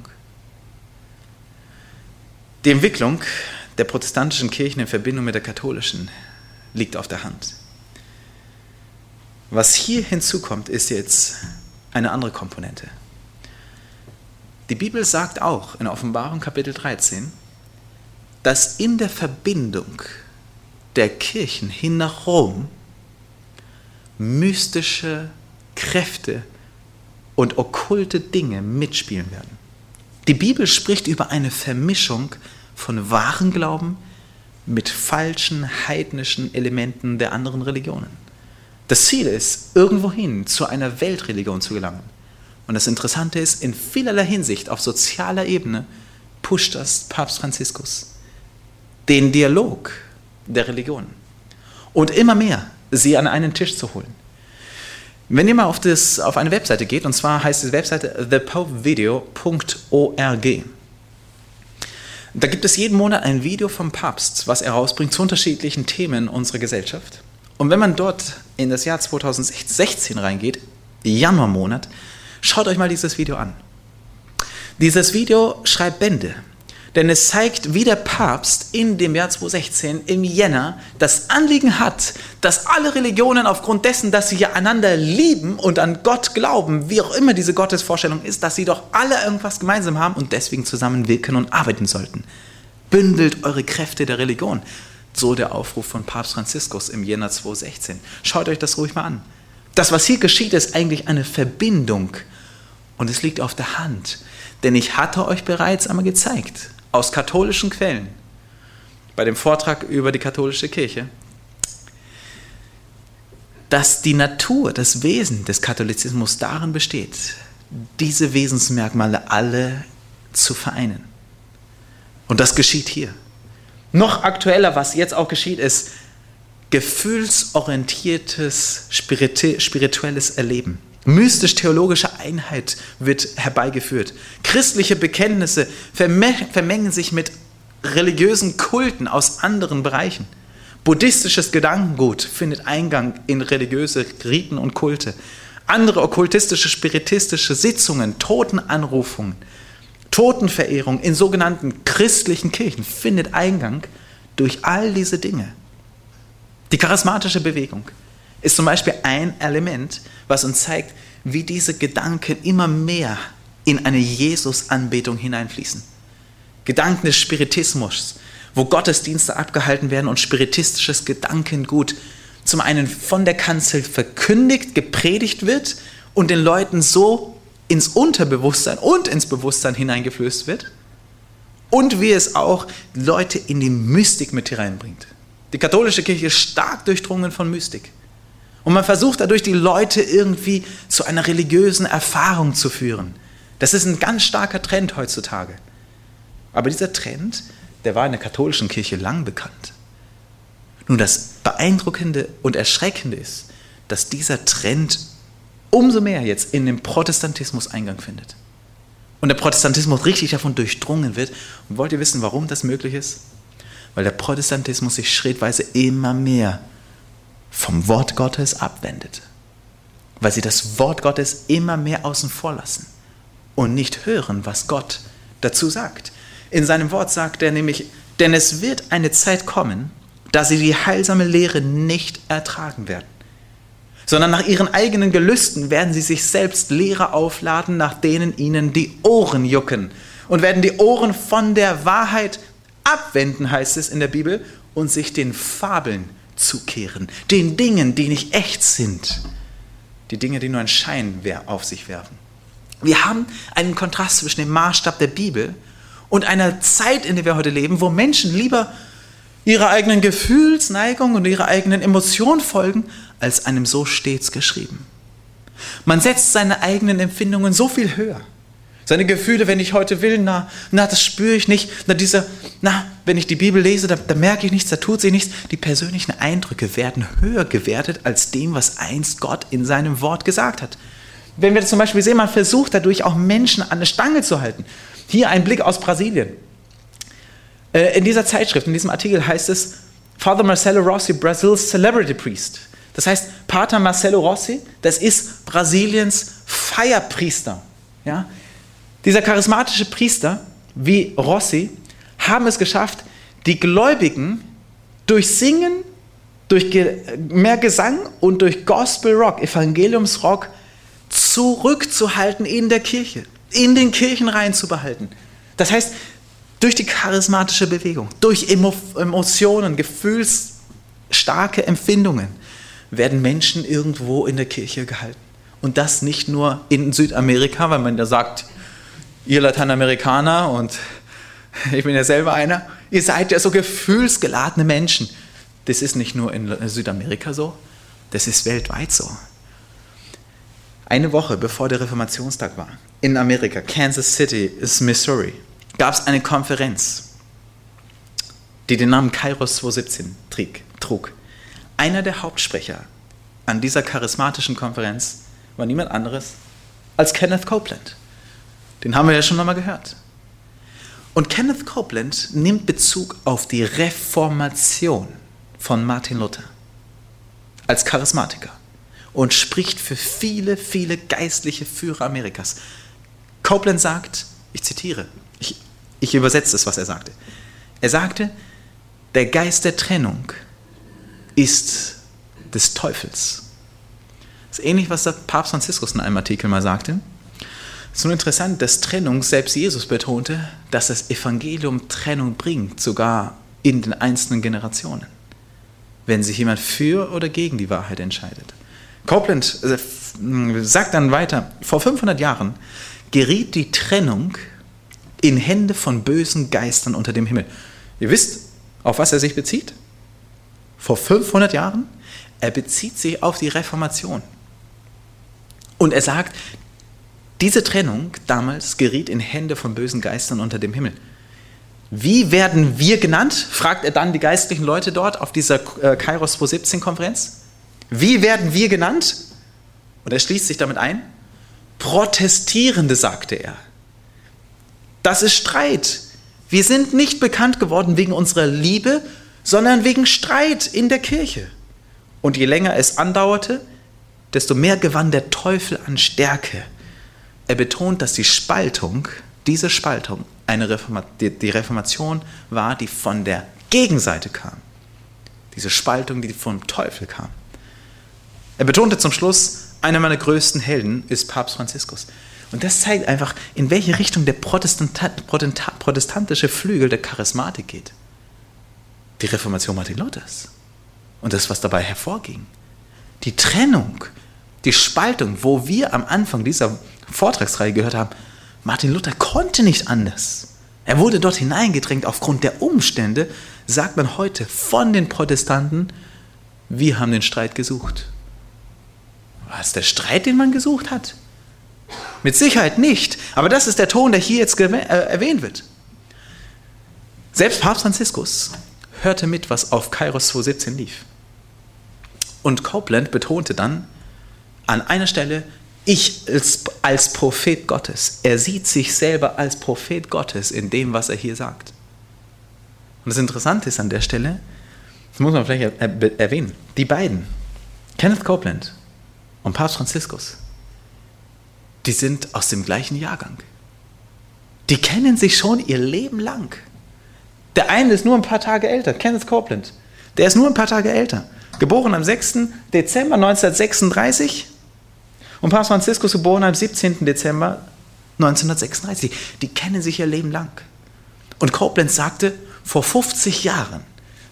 Die Entwicklung der protestantischen Kirchen in Verbindung mit der katholischen liegt auf der Hand. Was hier hinzukommt, ist jetzt eine andere Komponente. Die Bibel sagt auch in Offenbarung Kapitel 13, dass in der Verbindung der Kirchen hin nach Rom mystische Kräfte und okkulte Dinge mitspielen werden. Die Bibel spricht über eine Vermischung von wahren Glauben mit falschen heidnischen Elementen der anderen Religionen. Das Ziel ist, irgendwohin zu einer Weltreligion zu gelangen. Und das Interessante ist, in vielerlei Hinsicht auf sozialer Ebene pusht das Papst Franziskus den Dialog der Religionen und immer mehr sie an einen Tisch zu holen. Wenn ihr mal auf, das, auf eine Webseite geht, und zwar heißt die Webseite thepopevideo.org, da gibt es jeden Monat ein Video vom Papst, was er rausbringt zu unterschiedlichen Themen unserer Gesellschaft. Und wenn man dort in das Jahr 2016 reingeht, Januarmonat, schaut euch mal dieses Video an. Dieses Video schreibt Bände. Denn es zeigt, wie der Papst in dem Jahr 2016 im Jänner das Anliegen hat, dass alle Religionen aufgrund dessen, dass sie ja einander lieben und an Gott glauben, wie auch immer diese Gottesvorstellung ist, dass sie doch alle irgendwas gemeinsam haben und deswegen zusammenwirken und arbeiten sollten. Bündelt eure Kräfte der Religion. So der Aufruf von Papst Franziskus im Jänner 2016. Schaut euch das ruhig mal an. Das, was hier geschieht, ist eigentlich eine Verbindung. Und es liegt auf der Hand. Denn ich hatte euch bereits einmal gezeigt, aus katholischen Quellen, bei dem Vortrag über die katholische Kirche, dass die Natur, das Wesen des Katholizismus darin besteht, diese Wesensmerkmale alle zu vereinen. Und das geschieht hier. Noch aktueller, was jetzt auch geschieht, ist gefühlsorientiertes spirituelles Erleben. Mystisch-theologische Einheit wird herbeigeführt. Christliche Bekenntnisse vermengen sich mit religiösen Kulten aus anderen Bereichen. Buddhistisches Gedankengut findet Eingang in religiöse Riten und Kulte. Andere okkultistische, spiritistische Sitzungen, Totenanrufungen, Totenverehrung in sogenannten christlichen Kirchen findet Eingang durch all diese Dinge. Die charismatische Bewegung ist zum Beispiel ein Element, was uns zeigt, wie diese Gedanken immer mehr in eine Jesus-Anbetung hineinfließen. Gedanken des Spiritismus, wo Gottesdienste abgehalten werden und spiritistisches Gedankengut zum einen von der Kanzel verkündigt, gepredigt wird und den Leuten so ins Unterbewusstsein und ins Bewusstsein hineingeflößt wird und wie es auch Leute in die Mystik mit hineinbringt. Die katholische Kirche ist stark durchdrungen von Mystik. Und man versucht dadurch, die Leute irgendwie zu einer religiösen Erfahrung zu führen. Das ist ein ganz starker Trend heutzutage. Aber dieser Trend, der war in der katholischen Kirche lang bekannt. Nun, das Beeindruckende und Erschreckende ist, dass dieser Trend umso mehr jetzt in den Protestantismus Eingang findet. Und der Protestantismus richtig davon durchdrungen wird. Und wollt ihr wissen, warum das möglich ist? Weil der Protestantismus sich schrittweise immer mehr vom Wort Gottes abwendet, weil sie das Wort Gottes immer mehr außen vor lassen und nicht hören, was Gott dazu sagt. In seinem Wort sagt er nämlich, denn es wird eine Zeit kommen, da sie die heilsame Lehre nicht ertragen werden, sondern nach ihren eigenen Gelüsten werden sie sich selbst Lehre aufladen, nach denen ihnen die Ohren jucken und werden die Ohren von der Wahrheit abwenden, heißt es in der Bibel, und sich den Fabeln zukehren, den Dingen, die nicht echt sind, die Dinge, die nur einen Schein auf sich werfen. Wir haben einen Kontrast zwischen dem Maßstab der Bibel und einer Zeit, in der wir heute leben, wo Menschen lieber ihrer eigenen Gefühlsneigung und ihrer eigenen Emotion folgen, als einem so stets geschrieben. Man setzt seine eigenen Empfindungen so viel höher. Seine Gefühle, wenn ich heute will, na, na, das spüre ich nicht. Na, dieser, na, wenn ich die Bibel lese, da, da merke ich nichts, da tut sie nichts. Die persönlichen Eindrücke werden höher gewertet als dem, was einst Gott in seinem Wort gesagt hat. Wenn wir zum Beispiel sehen, man versucht dadurch auch Menschen an der Stange zu halten. Hier ein Blick aus Brasilien. Äh, in dieser Zeitschrift, in diesem Artikel heißt es, Father Marcelo Rossi, Brazil's Celebrity Priest. Das heißt, Pater Marcelo Rossi, das ist Brasiliens Feierpriester. Ja? Dieser charismatische Priester, wie Rossi, haben es geschafft, die Gläubigen durch Singen, durch mehr Gesang und durch Gospel Rock, Evangeliumsrock zurückzuhalten in der Kirche, in den Kirchenreihen zu behalten. Das heißt, durch die charismatische Bewegung, durch Emotionen, gefühlsstarke Empfindungen werden Menschen irgendwo in der Kirche gehalten. Und das nicht nur in Südamerika, weil man ja sagt, ihr Lateinamerikaner und ich bin ja selber einer, ihr seid ja so gefühlsgeladene Menschen. Das ist nicht nur in Südamerika so, das ist weltweit so. Eine Woche bevor der Reformationstag war, in Amerika, Kansas City, Missouri, gab es eine Konferenz, die den Namen Kairos 217 trug. Einer der Hauptsprecher an dieser charismatischen Konferenz war niemand anderes als Kenneth Copeland. Den haben wir ja schon einmal gehört. Und Kenneth Copeland nimmt Bezug auf die Reformation von Martin Luther als Charismatiker und spricht für viele, viele geistliche Führer Amerikas. Copeland sagt, ich zitiere, ich Ich übersetze es, was er sagte. Er sagte, der Geist der Trennung ist des Teufels. Das ist ähnlich, was der Papst Franziskus in einem Artikel mal sagte. Es ist nur interessant, dass Trennung, selbst Jesus betonte, dass das Evangelium Trennung bringt, sogar in den einzelnen Generationen, wenn sich jemand für oder gegen die Wahrheit entscheidet. Copeland äh, sagt dann weiter, vor 500 Jahren geriet die Trennung in Hände von bösen Geistern unter dem Himmel. Ihr wisst, auf was er sich bezieht? Vor 500 Jahren? Er bezieht sich auf die Reformation. Und er sagt, diese Trennung damals geriet in Hände von bösen Geistern unter dem Himmel. Wie werden wir genannt? fragt er dann die geistlichen Leute dort auf dieser äh, Kairos 217 Konferenz. Wie werden wir genannt? Und er schließt sich damit ein. Protestierende, sagte er. Das ist Streit. Wir sind nicht bekannt geworden wegen unserer Liebe, sondern wegen Streit in der Kirche. Und je länger es andauerte, desto mehr gewann der Teufel an Stärke. Er betont, dass die Spaltung, diese Spaltung, eine Reforma die Reformation war, die von der Gegenseite kam. Diese Spaltung, die vom Teufel kam. Er betonte zum Schluss, einer meiner größten Helden ist Papst Franziskus. Und das zeigt einfach, in welche Richtung der protestantische Flügel der Charismatik geht. Die Reformation Martin Luthers. Und das, was dabei hervorging. Die Trennung, die Spaltung, wo wir am Anfang dieser Vortragsreihe gehört haben, Martin Luther konnte nicht anders. Er wurde dort hineingedrängt aufgrund der Umstände, sagt man heute von den Protestanten, wir haben den Streit gesucht. War es der Streit, den man gesucht hat? Mit Sicherheit nicht. Aber das ist der Ton, der hier jetzt äh, erwähnt wird. Selbst Papst Franziskus hörte mit, was auf Kairos 217 lief. Und Copeland betonte dann an einer Stelle, ich als, als Prophet Gottes. Er sieht sich selber als Prophet Gottes in dem, was er hier sagt. Und das Interessante ist an der Stelle, das muss man vielleicht erwähnen, die beiden, Kenneth Copeland und Papst Franziskus, die sind aus dem gleichen Jahrgang. Die kennen sich schon ihr Leben lang. Der eine ist nur ein paar Tage älter, Kenneth Copeland. Der ist nur ein paar Tage älter. Geboren am 6. Dezember 1936 und Papst Franziskus geboren am 17. Dezember 1936. Die kennen sich ihr Leben lang. Und Copeland sagte, vor 50 Jahren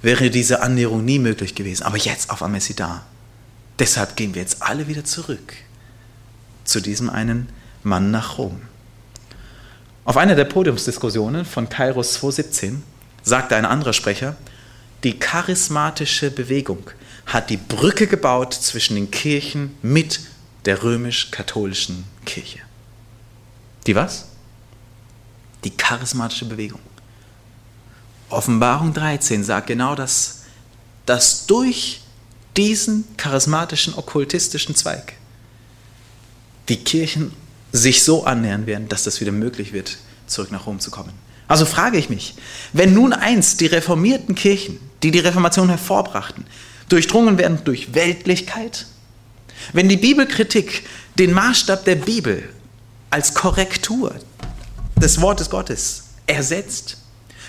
wäre diese Annäherung nie möglich gewesen. Aber jetzt auf einmal ist sie da. Deshalb gehen wir jetzt alle wieder zurück zu diesem einen Mann nach Rom. Auf einer der Podiumsdiskussionen von Kairos 217 sagte ein anderer Sprecher, die charismatische Bewegung hat die Brücke gebaut zwischen den Kirchen mit der römisch-katholischen Kirche. Die was? Die charismatische Bewegung. Offenbarung 13 sagt genau das, dass durch diesen charismatischen, okkultistischen Zweig die Kirchen sich so annähern werden, dass das wieder möglich wird, zurück nach Rom zu kommen. Also frage ich mich, wenn nun einst die reformierten Kirchen, die die Reformation hervorbrachten, durchdrungen werden durch Weltlichkeit, wenn die Bibelkritik den Maßstab der Bibel als Korrektur des Wortes Gottes ersetzt,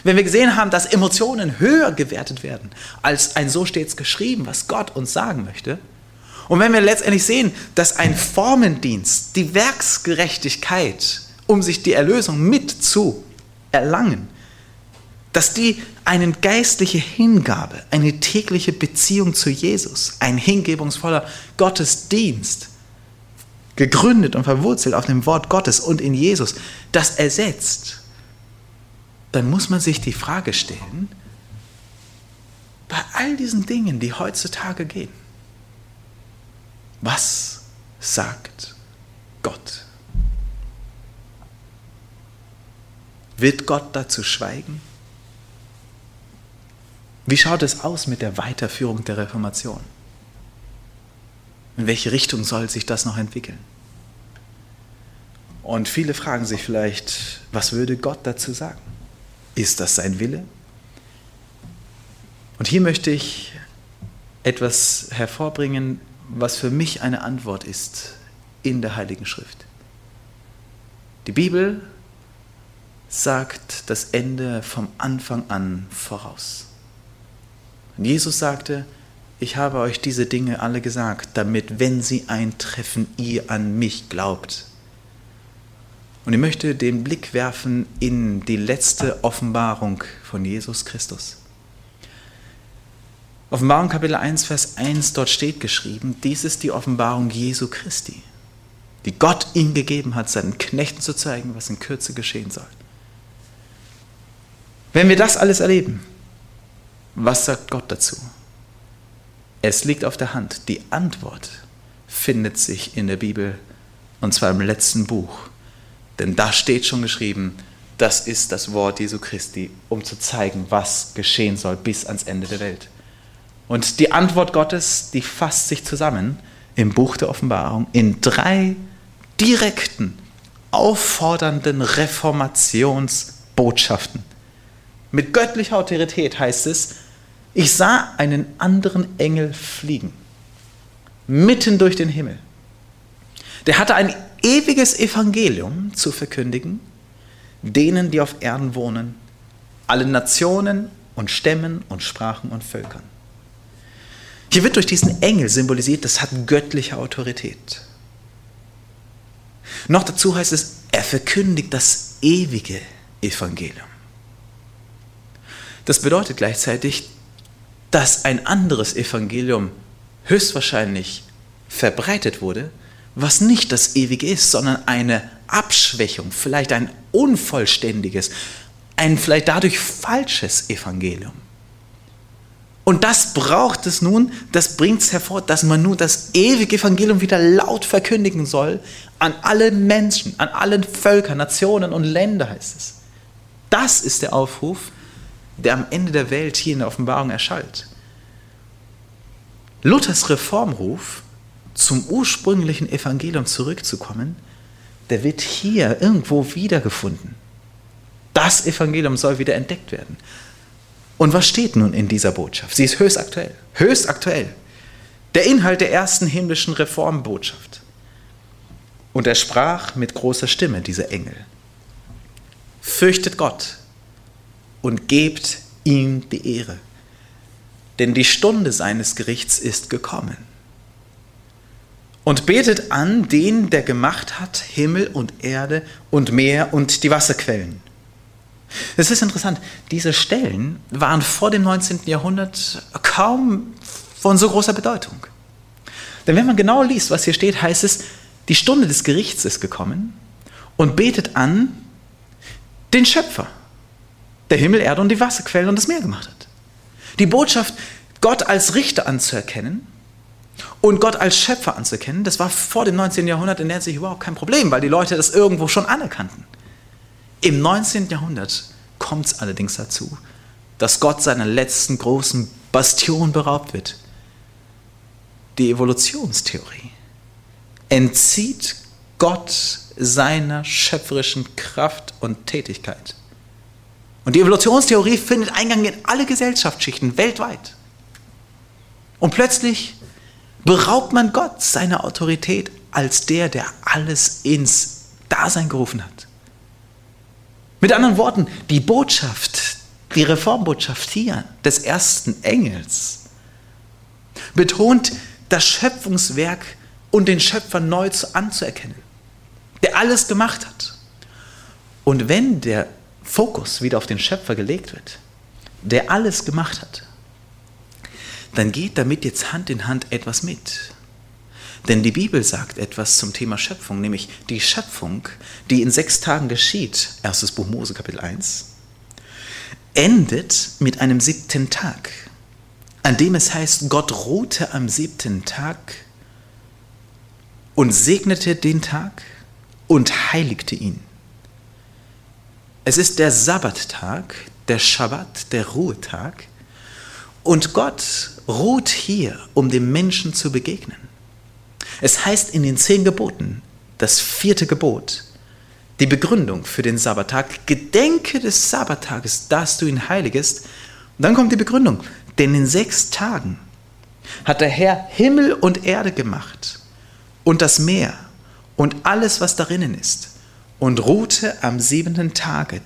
wenn wir gesehen haben, dass Emotionen höher gewertet werden als ein so stets geschrieben, was Gott uns sagen möchte, und wenn wir letztendlich sehen, dass ein Formendienst, die Werksgerechtigkeit, um sich die Erlösung mit zu erlangen, dass die eine geistliche Hingabe, eine tägliche Beziehung zu Jesus, ein hingebungsvoller Gottesdienst, gegründet und verwurzelt auf dem Wort Gottes und in Jesus, das ersetzt, dann muss man sich die Frage stellen, bei all diesen Dingen, die heutzutage gehen, was sagt Gott? Wird Gott dazu schweigen? Wie schaut es aus mit der Weiterführung der Reformation? In welche Richtung soll sich das noch entwickeln? Und viele fragen sich vielleicht, was würde Gott dazu sagen? Ist das sein Wille? Und hier möchte ich etwas hervorbringen, was für mich eine Antwort ist in der Heiligen Schrift. Die Bibel sagt das Ende vom Anfang an voraus. Und Jesus sagte, ich habe euch diese Dinge alle gesagt, damit, wenn sie eintreffen, ihr an mich glaubt. Und ich möchte den Blick werfen in die letzte Offenbarung von Jesus Christus. Offenbarung Kapitel 1, Vers 1, dort steht geschrieben, dies ist die Offenbarung Jesu Christi, die Gott ihm gegeben hat, seinen Knechten zu zeigen, was in Kürze geschehen soll. Wenn wir das alles erleben, was sagt Gott dazu? Es liegt auf der Hand. Die Antwort findet sich in der Bibel und zwar im letzten Buch. Denn da steht schon geschrieben, das ist das Wort Jesu Christi, um zu zeigen, was geschehen soll bis ans Ende der Welt. Und die Antwort Gottes, die fasst sich zusammen im Buch der Offenbarung in drei direkten, auffordernden Reformationsbotschaften. Mit göttlicher Autorität heißt es, ich sah einen anderen Engel fliegen, mitten durch den Himmel. Der hatte ein ewiges Evangelium zu verkündigen, denen, die auf Erden wohnen, allen Nationen und Stämmen und Sprachen und Völkern. Hier wird durch diesen Engel symbolisiert, das hat göttliche Autorität. Noch dazu heißt es, er verkündigt das ewige Evangelium. Das bedeutet gleichzeitig, dass ein anderes Evangelium höchstwahrscheinlich verbreitet wurde, was nicht das Ewige ist, sondern eine Abschwächung, vielleicht ein unvollständiges, ein vielleicht dadurch falsches Evangelium. Und das braucht es nun, das bringt es hervor, dass man nun das ewige Evangelium wieder laut verkündigen soll an alle Menschen, an allen Völker, Nationen und Länder heißt es. Das ist der Aufruf, der am Ende der Welt hier in der Offenbarung erschallt. Luthers Reformruf, zum ursprünglichen Evangelium zurückzukommen, der wird hier irgendwo wiedergefunden. Das Evangelium soll wieder entdeckt werden. Und was steht nun in dieser Botschaft? Sie ist höchst aktuell. Höchst aktuell. Der Inhalt der ersten himmlischen Reformbotschaft. Und er sprach mit großer Stimme, dieser Engel. Fürchtet Gott, und gebt ihm die Ehre. Denn die Stunde seines Gerichts ist gekommen. Und betet an den, der gemacht hat Himmel und Erde und Meer und die Wasserquellen. Es ist interessant, diese Stellen waren vor dem 19. Jahrhundert kaum von so großer Bedeutung. Denn wenn man genau liest, was hier steht, heißt es, die Stunde des Gerichts ist gekommen und betet an den Schöpfer der Himmel, Erde und die Wasserquellen und das Meer gemacht hat. Die Botschaft, Gott als Richter anzuerkennen und Gott als Schöpfer anzuerkennen, das war vor dem 19. Jahrhundert in Hinsicht überhaupt kein Problem, weil die Leute das irgendwo schon anerkannten. Im 19. Jahrhundert kommt es allerdings dazu, dass Gott seiner letzten großen Bastion beraubt wird. Die Evolutionstheorie entzieht Gott seiner schöpferischen Kraft und Tätigkeit. Und die Evolutionstheorie findet Eingang in alle Gesellschaftsschichten weltweit. Und plötzlich beraubt man Gott seiner Autorität als der, der alles ins Dasein gerufen hat. Mit anderen Worten, die Botschaft, die Reformbotschaft hier des ersten Engels betont das Schöpfungswerk und den Schöpfer neu anzuerkennen, der alles gemacht hat. Und wenn der Fokus wieder auf den Schöpfer gelegt wird, der alles gemacht hat, dann geht damit jetzt Hand in Hand etwas mit. Denn die Bibel sagt etwas zum Thema Schöpfung, nämlich die Schöpfung, die in sechs Tagen geschieht, erstes Buch Mose Kapitel 1, endet mit einem siebten Tag, an dem es heißt, Gott ruhte am siebten Tag und segnete den Tag und heiligte ihn. Es ist der Sabbattag, der Schabbat, der Ruhetag. Und Gott ruht hier, um dem Menschen zu begegnen. Es heißt in den zehn Geboten, das vierte Gebot, die Begründung für den Sabbattag, gedenke des Sabbattages, dass du ihn heiligest. Und dann kommt die Begründung, denn in sechs Tagen hat der Herr Himmel und Erde gemacht und das Meer und alles, was darinnen ist und ruhte am siebenten Tage.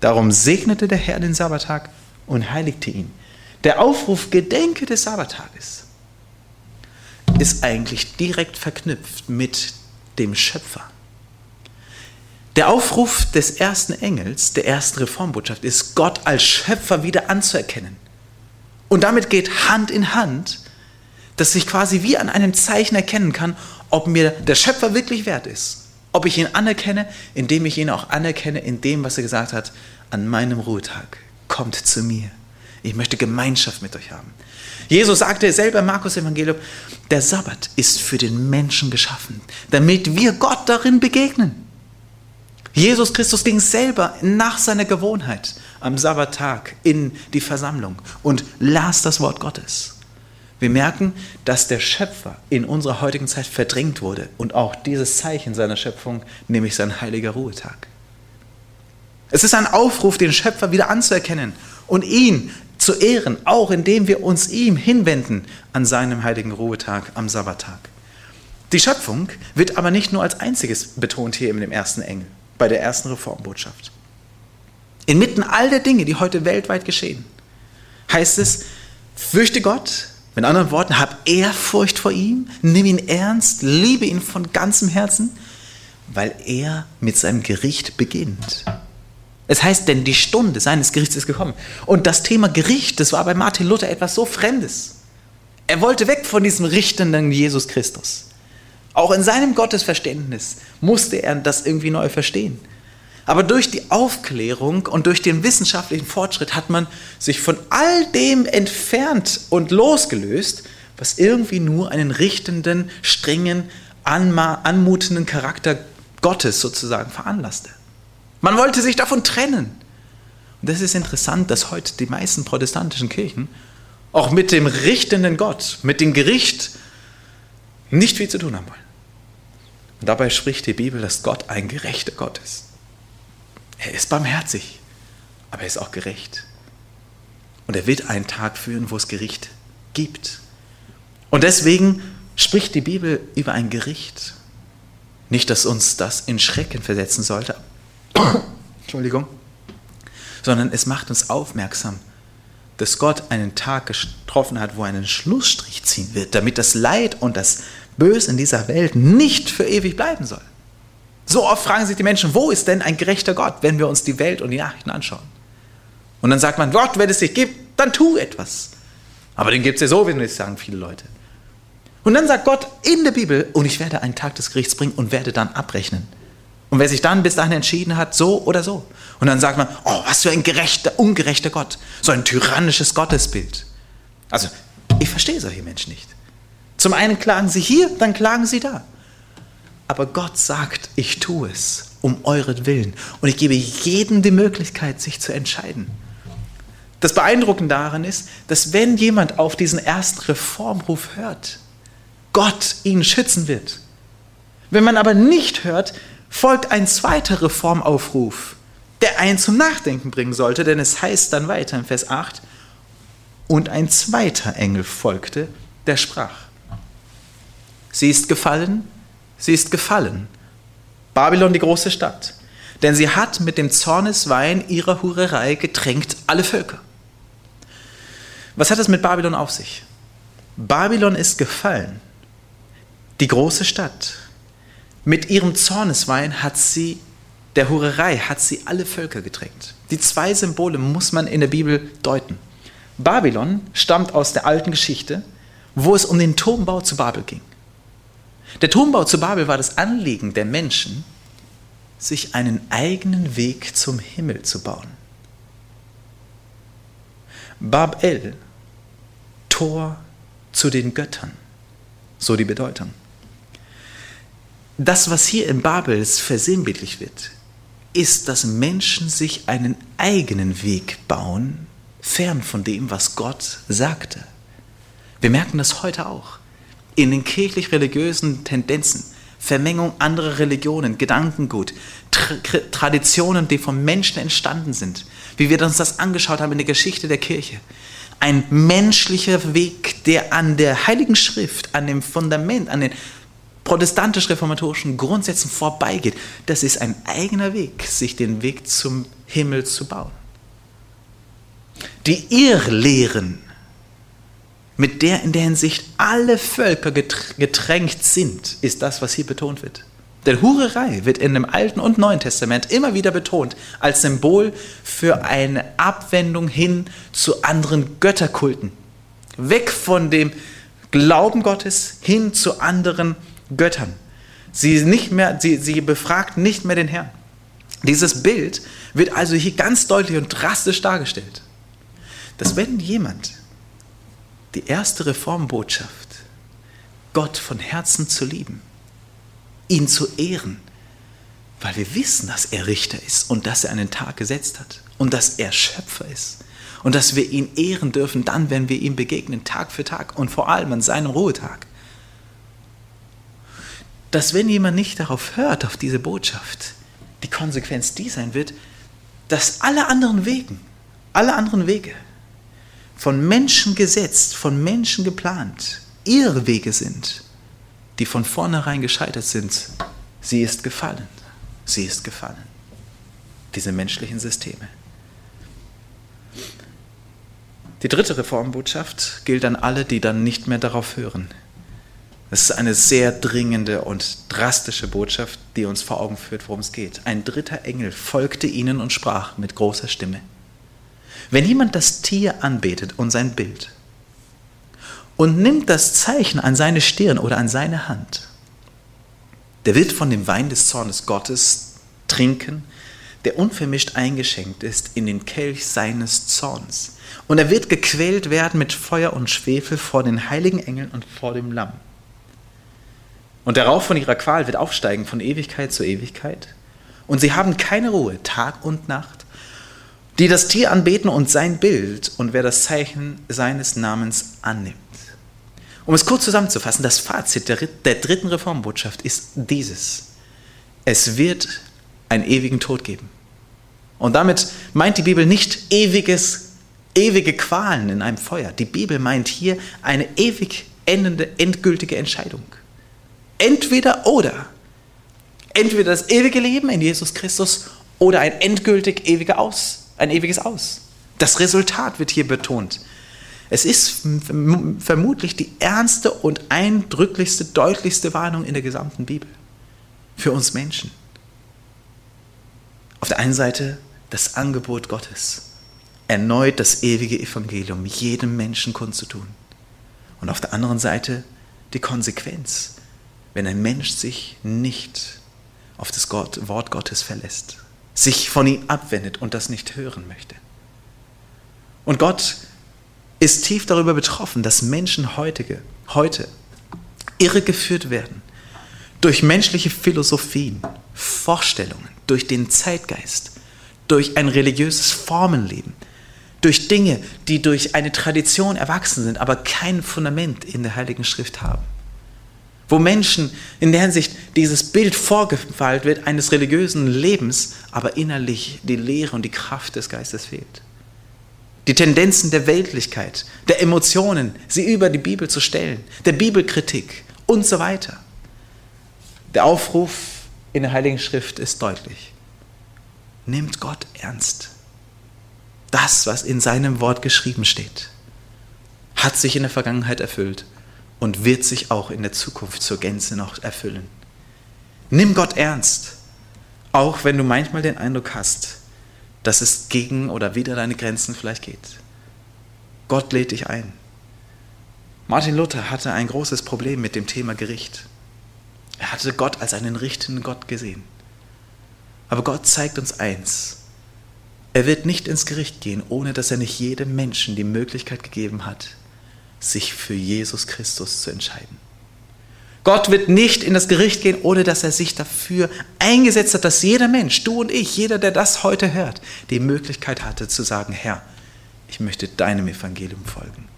Darum segnete der Herr den Sabbattag und heiligte ihn. Der Aufruf Gedenke des Sabbattages ist eigentlich direkt verknüpft mit dem Schöpfer. Der Aufruf des ersten Engels, der ersten Reformbotschaft, ist, Gott als Schöpfer wieder anzuerkennen. Und damit geht Hand in Hand, dass ich quasi wie an einem Zeichen erkennen kann, ob mir der Schöpfer wirklich wert ist. Ob ich ihn anerkenne, indem ich ihn auch anerkenne in dem, was er gesagt hat, an meinem Ruhetag. Kommt zu mir. Ich möchte Gemeinschaft mit euch haben. Jesus sagte selber im Markus Evangelium, der Sabbat ist für den Menschen geschaffen, damit wir Gott darin begegnen. Jesus Christus ging selber nach seiner Gewohnheit am Sabbattag in die Versammlung und las das Wort Gottes. Wir merken, dass der Schöpfer in unserer heutigen Zeit verdrängt wurde und auch dieses Zeichen seiner Schöpfung, nämlich sein heiliger Ruhetag. Es ist ein Aufruf, den Schöpfer wieder anzuerkennen und ihn zu ehren, auch indem wir uns ihm hinwenden an seinem heiligen Ruhetag am Sabbattag. Die Schöpfung wird aber nicht nur als einziges betont hier in dem ersten Engel, bei der ersten Reformbotschaft. Inmitten all der Dinge, die heute weltweit geschehen, heißt es, fürchte Gott, mit anderen Worten, hab Ehrfurcht vor ihm, nimm ihn ernst, liebe ihn von ganzem Herzen, weil er mit seinem Gericht beginnt. Es heißt, denn die Stunde seines Gerichts ist gekommen. Und das Thema Gericht, das war bei Martin Luther etwas so Fremdes. Er wollte weg von diesem richtenden Jesus Christus. Auch in seinem Gottesverständnis musste er das irgendwie neu verstehen. Aber durch die Aufklärung und durch den wissenschaftlichen Fortschritt hat man sich von all dem entfernt und losgelöst, was irgendwie nur einen richtenden, strengen, anmutenden Charakter Gottes sozusagen veranlasste. Man wollte sich davon trennen. Und das ist interessant, dass heute die meisten protestantischen Kirchen auch mit dem richtenden Gott, mit dem Gericht nicht viel zu tun haben wollen. Und dabei spricht die Bibel, dass Gott ein gerechter Gott ist. Er ist barmherzig, aber er ist auch gerecht. Und er wird einen Tag führen, wo es Gericht gibt. Und deswegen spricht die Bibel über ein Gericht. Nicht, dass uns das in Schrecken versetzen sollte, Entschuldigung, sondern es macht uns aufmerksam, dass Gott einen Tag getroffen hat, wo er einen Schlussstrich ziehen wird, damit das Leid und das Böse in dieser Welt nicht für ewig bleiben soll. So oft fragen sich die Menschen, wo ist denn ein gerechter Gott, wenn wir uns die Welt und die Nachrichten anschauen? Und dann sagt man, Gott, wenn es dich gibt, dann tu etwas. Aber den gibt es ja so, wie sagen viele Leute. Und dann sagt Gott in der Bibel, und ich werde einen Tag des Gerichts bringen und werde dann abrechnen. Und wer sich dann bis dahin entschieden hat, so oder so. Und dann sagt man, oh, was für ein gerechter, ungerechter Gott. So ein tyrannisches Gottesbild. Also, ich verstehe solche Menschen nicht. Zum einen klagen sie hier, dann klagen sie da. Aber Gott sagt, ich tue es um euren Willen. Und ich gebe jedem die Möglichkeit, sich zu entscheiden. Das Beeindruckende daran ist, dass wenn jemand auf diesen ersten Reformruf hört, Gott ihn schützen wird. Wenn man aber nicht hört, folgt ein zweiter Reformaufruf, der einen zum Nachdenken bringen sollte, denn es heißt dann weiter in Vers 8, und ein zweiter Engel folgte, der sprach, sie ist gefallen, sie ist gefallen, Babylon die große Stadt, denn sie hat mit dem Zorneswein ihrer Hurerei getränkt alle Völker. Was hat es mit Babylon auf sich? Babylon ist gefallen, die große Stadt, mit ihrem Zorneswein hat sie, der Hurerei, hat sie alle Völker gedrängt. Die zwei Symbole muss man in der Bibel deuten. Babylon stammt aus der alten Geschichte, wo es um den Turmbau zu Babel ging. Der Turmbau zu Babel war das Anliegen der Menschen, sich einen eigenen Weg zum Himmel zu bauen. Babel, Tor zu den Göttern, so die Bedeutung das, was hier in Babels versinnbildlich wird, ist, dass Menschen sich einen eigenen Weg bauen, fern von dem, was Gott sagte. Wir merken das heute auch. In den kirchlich-religiösen Tendenzen, Vermengung anderer Religionen, Gedankengut, Tra Traditionen, die von Menschen entstanden sind, wie wir uns das angeschaut haben in der Geschichte der Kirche. Ein menschlicher Weg, der an der Heiligen Schrift, an dem Fundament, an den protestantisch-reformatorischen Grundsätzen vorbeigeht. Das ist ein eigener Weg, sich den Weg zum Himmel zu bauen. Die Irrlehren, mit der in der Hinsicht alle Völker getränkt sind, ist das, was hier betont wird. Denn Hurerei wird in dem Alten und Neuen Testament immer wieder betont als Symbol für eine Abwendung hin zu anderen Götterkulten. Weg von dem Glauben Gottes hin zu anderen Göttern. Sie, nicht mehr, sie, sie befragt nicht mehr den Herrn. Dieses Bild wird also hier ganz deutlich und drastisch dargestellt, dass wenn jemand die erste Reformbotschaft, Gott von Herzen zu lieben, ihn zu ehren, weil wir wissen, dass er Richter ist und dass er einen Tag gesetzt hat und dass er Schöpfer ist und dass wir ihn ehren dürfen dann, wenn wir ihm begegnen, Tag für Tag und vor allem an seinem Ruhetag. Dass wenn jemand nicht darauf hört, auf diese Botschaft, die Konsequenz die sein wird, dass alle anderen Wegen, alle anderen Wege von Menschen gesetzt, von Menschen geplant, ihre Wege sind die von vornherein gescheitert sind, sie ist gefallen. Sie ist gefallen. Diese menschlichen Systeme. Die dritte Reformbotschaft gilt an alle, die dann nicht mehr darauf hören. Es ist eine sehr dringende und drastische Botschaft, die uns vor Augen führt, worum es geht. Ein dritter Engel folgte ihnen und sprach mit großer Stimme. Wenn jemand das Tier anbetet und sein Bild und nimmt das Zeichen an seine Stirn oder an seine Hand, der wird von dem Wein des Zornes Gottes trinken, der unvermischt eingeschenkt ist in den Kelch seines Zorns. Und er wird gequält werden mit Feuer und Schwefel vor den heiligen Engeln und vor dem Lamm. Und der Rauch von ihrer Qual wird aufsteigen von Ewigkeit zu Ewigkeit. Und sie haben keine Ruhe, Tag und Nacht, die das Tier anbeten und sein Bild und wer das Zeichen seines Namens annimmt. Um es kurz zusammenzufassen, das Fazit der, der dritten Reformbotschaft ist dieses. Es wird einen ewigen Tod geben. Und damit meint die Bibel nicht ewiges, ewige Qualen in einem Feuer. Die Bibel meint hier eine ewig endende, endgültige Entscheidung. Entweder oder. Entweder das ewige Leben in Jesus Christus oder ein endgültig ewiger Aus, ein ewiges Aus. Das Resultat wird hier betont. Es ist vermutlich die ernste und eindrücklichste, deutlichste Warnung in der gesamten Bibel für uns Menschen. Auf der einen Seite das Angebot Gottes, erneut das ewige Evangelium jedem Menschen kundzutun. Und auf der anderen Seite die Konsequenz, wenn ein Mensch sich nicht auf das Wort Gottes verlässt, sich von ihm abwendet und das nicht hören möchte. Und Gott ist tief darüber betroffen, dass Menschen heutige, heute irregeführt werden durch menschliche Philosophien, Vorstellungen, durch den Zeitgeist, durch ein religiöses Formenleben, durch Dinge, die durch eine Tradition erwachsen sind, aber kein Fundament in der Heiligen Schrift haben. Wo Menschen in der Hinsicht dieses Bild vorgefallen wird eines religiösen Lebens, aber innerlich die Lehre und die Kraft des Geistes fehlt die Tendenzen der Weltlichkeit, der Emotionen, sie über die Bibel zu stellen, der Bibelkritik und so weiter. Der Aufruf in der Heiligen Schrift ist deutlich. Nehmt Gott ernst. Das, was in seinem Wort geschrieben steht, hat sich in der Vergangenheit erfüllt und wird sich auch in der Zukunft zur Gänze noch erfüllen. Nimm Gott ernst, auch wenn du manchmal den Eindruck hast, dass es gegen oder wider deine Grenzen vielleicht geht. Gott lädt dich ein. Martin Luther hatte ein großes Problem mit dem Thema Gericht. Er hatte Gott als einen richtenden Gott gesehen. Aber Gott zeigt uns eins. Er wird nicht ins Gericht gehen, ohne dass er nicht jedem Menschen die Möglichkeit gegeben hat, sich für Jesus Christus zu entscheiden. Gott wird nicht in das Gericht gehen, ohne dass er sich dafür eingesetzt hat, dass jeder Mensch, du und ich, jeder, der das heute hört, die Möglichkeit hatte zu sagen, Herr, ich möchte deinem Evangelium folgen.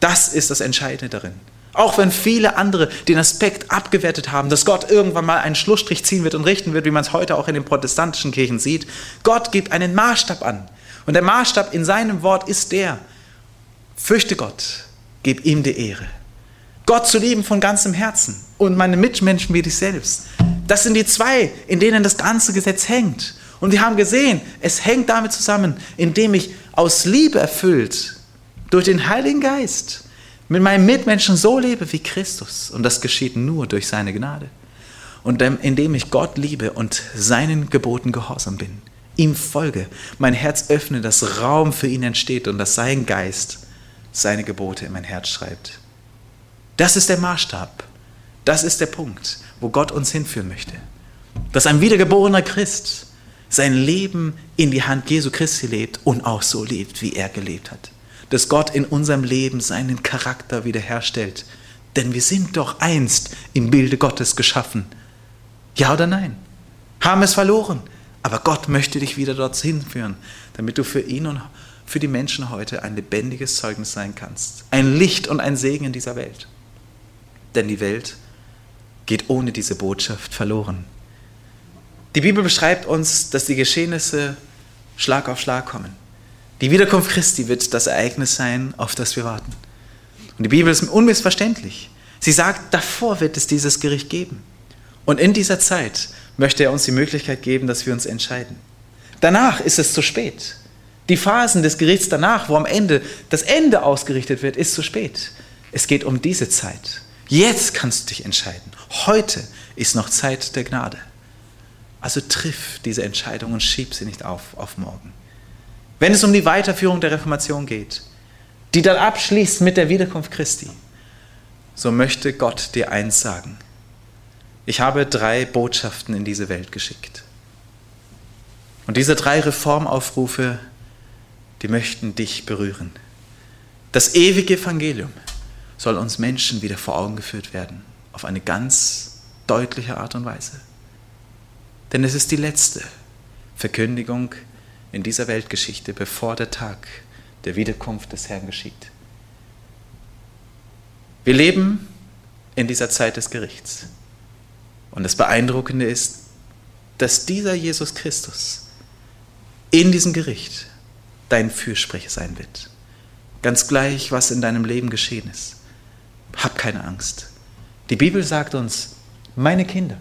Das ist das Entscheidende darin. Auch wenn viele andere den Aspekt abgewertet haben, dass Gott irgendwann mal einen Schlussstrich ziehen wird und richten wird, wie man es heute auch in den protestantischen Kirchen sieht. Gott gibt einen Maßstab an. Und der Maßstab in seinem Wort ist der, fürchte Gott, gib ihm die Ehre. Gott zu lieben von ganzem Herzen und meine Mitmenschen wie dich selbst. Das sind die zwei, in denen das ganze Gesetz hängt. Und wir haben gesehen, es hängt damit zusammen, indem ich aus Liebe erfüllt durch den Heiligen Geist mit meinen Mitmenschen so lebe wie Christus. Und das geschieht nur durch seine Gnade. Und indem ich Gott liebe und seinen Geboten gehorsam bin, ihm folge, mein Herz öffne, dass Raum für ihn entsteht und dass sein Geist seine Gebote in mein Herz schreibt. Das ist der Maßstab. Das ist der Punkt, wo Gott uns hinführen möchte. Dass ein wiedergeborener Christ sein Leben in die Hand Jesu Christi lebt und auch so lebt, wie er gelebt hat. Dass Gott in unserem Leben seinen Charakter wiederherstellt. Denn wir sind doch einst im Bilde Gottes geschaffen. Ja oder nein? Haben es verloren. Aber Gott möchte dich wieder dorthin führen, damit du für ihn und für die Menschen heute ein lebendiges Zeugnis sein kannst. Ein Licht und ein Segen in dieser Welt. Denn die Welt geht ohne diese Botschaft verloren. Die Bibel beschreibt uns, dass die Geschehnisse Schlag auf Schlag kommen. Die Wiederkunft Christi wird das Ereignis sein, auf das wir warten. Und die Bibel ist unmissverständlich. Sie sagt, davor wird es dieses Gericht geben. Und in dieser Zeit möchte er uns die Möglichkeit geben, dass wir uns entscheiden. Danach ist es zu spät. Die Phasen des Gerichts danach, wo am Ende das Ende ausgerichtet wird, ist zu spät. Es geht um diese Zeit. Jetzt kannst du dich entscheiden. Heute ist noch Zeit der Gnade. Also triff diese Entscheidung und schieb sie nicht auf, auf morgen. Wenn es um die Weiterführung der Reformation geht, die dann abschließt mit der Wiederkunft Christi, so möchte Gott dir eins sagen. Ich habe drei Botschaften in diese Welt geschickt. Und diese drei Reformaufrufe, die möchten dich berühren. Das ewige Evangelium soll uns Menschen wieder vor Augen geführt werden, auf eine ganz deutliche Art und Weise. Denn es ist die letzte Verkündigung in dieser Weltgeschichte, bevor der Tag der Wiederkunft des Herrn geschieht. Wir leben in dieser Zeit des Gerichts. Und das Beeindruckende ist, dass dieser Jesus Christus in diesem Gericht dein Fürsprecher sein wird. Ganz gleich, was in deinem Leben geschehen ist. Hab keine Angst. Die Bibel sagt uns, meine Kinder,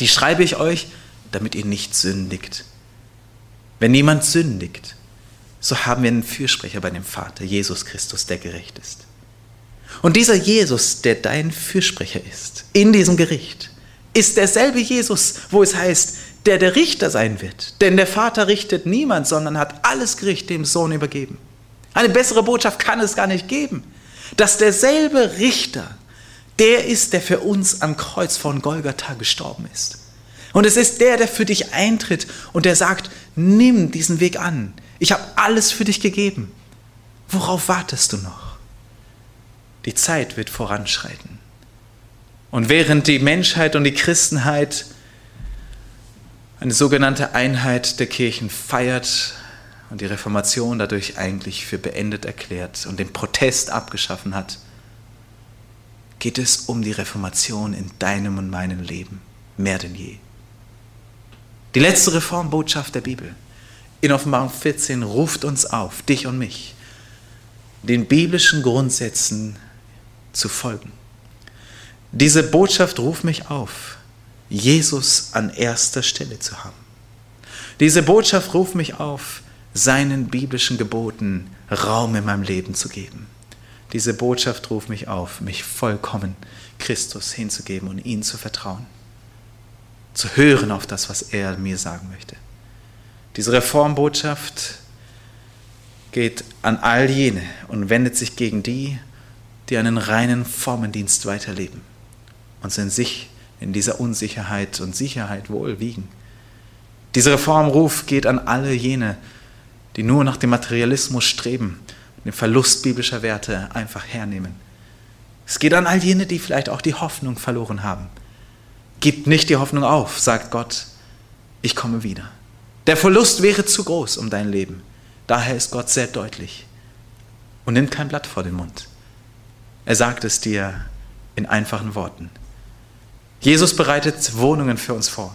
die schreibe ich euch, damit ihr nicht sündigt. Wenn niemand sündigt, so haben wir einen Fürsprecher bei dem Vater, Jesus Christus, der gerecht ist. Und dieser Jesus, der dein Fürsprecher ist, in diesem Gericht, ist derselbe Jesus, wo es heißt, der der Richter sein wird. Denn der Vater richtet niemand, sondern hat alles Gericht dem Sohn übergeben. Eine bessere Botschaft kann es gar nicht geben, dass derselbe Richter der ist, der für uns am Kreuz von Golgatha gestorben ist. Und es ist der, der für dich eintritt und der sagt, nimm diesen Weg an. Ich habe alles für dich gegeben. Worauf wartest du noch? Die Zeit wird voranschreiten. Und während die Menschheit und die Christenheit eine sogenannte Einheit der Kirchen feiert und die Reformation dadurch eigentlich für beendet erklärt und den Protest abgeschaffen hat, geht es um die Reformation in deinem und meinem Leben mehr denn je. Die letzte Reformbotschaft der Bibel in Offenbarung 14 ruft uns auf, dich und mich, den biblischen Grundsätzen zu folgen. Diese Botschaft ruft mich auf, Jesus an erster Stelle zu haben. Diese Botschaft ruft mich auf, seinen biblischen Geboten Raum in meinem Leben zu geben. Diese Botschaft ruft mich auf, mich vollkommen Christus hinzugeben und ihn zu vertrauen. Zu hören auf das, was er mir sagen möchte. Diese Reformbotschaft geht an all jene und wendet sich gegen die, die einen reinen Formendienst weiterleben und sind sich in dieser Unsicherheit und Sicherheit wohl wiegen. Dieser Reformruf geht an alle jene, die nur nach dem Materialismus streben, den Verlust biblischer Werte einfach hernehmen. Es geht an all jene, die vielleicht auch die Hoffnung verloren haben. Gib nicht die Hoffnung auf, sagt Gott, ich komme wieder. Der Verlust wäre zu groß um dein Leben. Daher ist Gott sehr deutlich und nimmt kein Blatt vor den Mund. Er sagt es dir in einfachen Worten. Jesus bereitet Wohnungen für uns vor.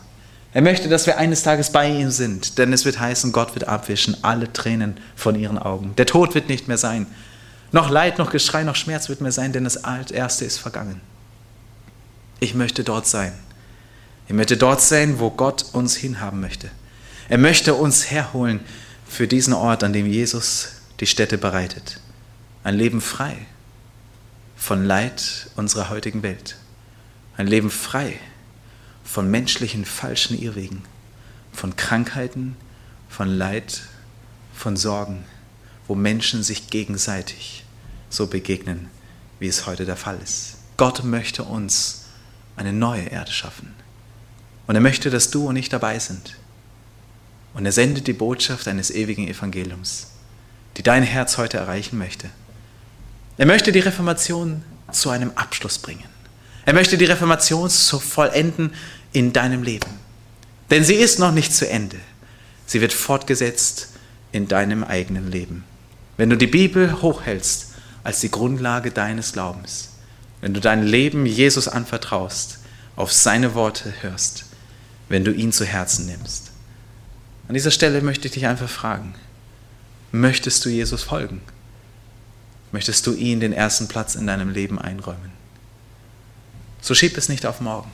Er möchte, dass wir eines Tages bei ihm sind, denn es wird heißen, Gott wird abwischen alle Tränen von ihren Augen. Der Tod wird nicht mehr sein. Noch Leid, noch Geschrei, noch Schmerz wird mehr sein, denn das Erste ist vergangen. Ich möchte dort sein. Ich möchte dort sein, wo Gott uns hinhaben möchte. Er möchte uns herholen für diesen Ort, an dem Jesus die Stätte bereitet. Ein Leben frei von Leid unserer heutigen Welt. Ein Leben frei von menschlichen falschen Irrwegen, von Krankheiten, von Leid, von Sorgen, wo Menschen sich gegenseitig so begegnen, wie es heute der Fall ist. Gott möchte uns eine neue Erde schaffen. Und er möchte, dass du und ich dabei sind. Und er sendet die Botschaft eines ewigen Evangeliums, die dein Herz heute erreichen möchte. Er möchte die Reformation zu einem Abschluss bringen. Er möchte die Reformation zu vollenden in deinem Leben. Denn sie ist noch nicht zu Ende. Sie wird fortgesetzt in deinem eigenen Leben. Wenn du die Bibel hochhältst als die Grundlage deines Glaubens, wenn du dein Leben Jesus anvertraust, auf seine Worte hörst, wenn du ihn zu Herzen nimmst. An dieser Stelle möchte ich dich einfach fragen, möchtest du Jesus folgen? möchtest du ihn den ersten Platz in deinem Leben einräumen. So schieb es nicht auf morgen,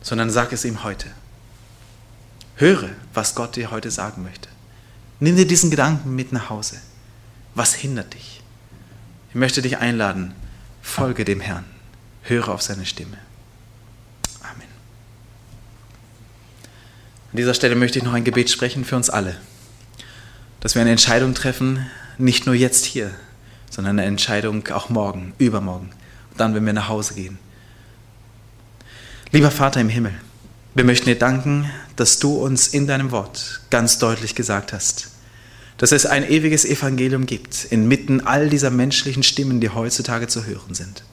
sondern sag es ihm heute. Höre, was Gott dir heute sagen möchte. Nimm dir diesen Gedanken mit nach Hause. Was hindert dich? Ich möchte dich einladen, folge dem Herrn, höre auf seine Stimme. Amen. An dieser Stelle möchte ich noch ein Gebet sprechen für uns alle, dass wir eine Entscheidung treffen, nicht nur jetzt hier, sondern eine Entscheidung auch morgen, übermorgen, dann, wenn wir nach Hause gehen. Lieber Vater im Himmel, wir möchten dir danken, dass du uns in deinem Wort ganz deutlich gesagt hast, dass es ein ewiges Evangelium gibt, inmitten all dieser menschlichen Stimmen, die heutzutage zu hören sind.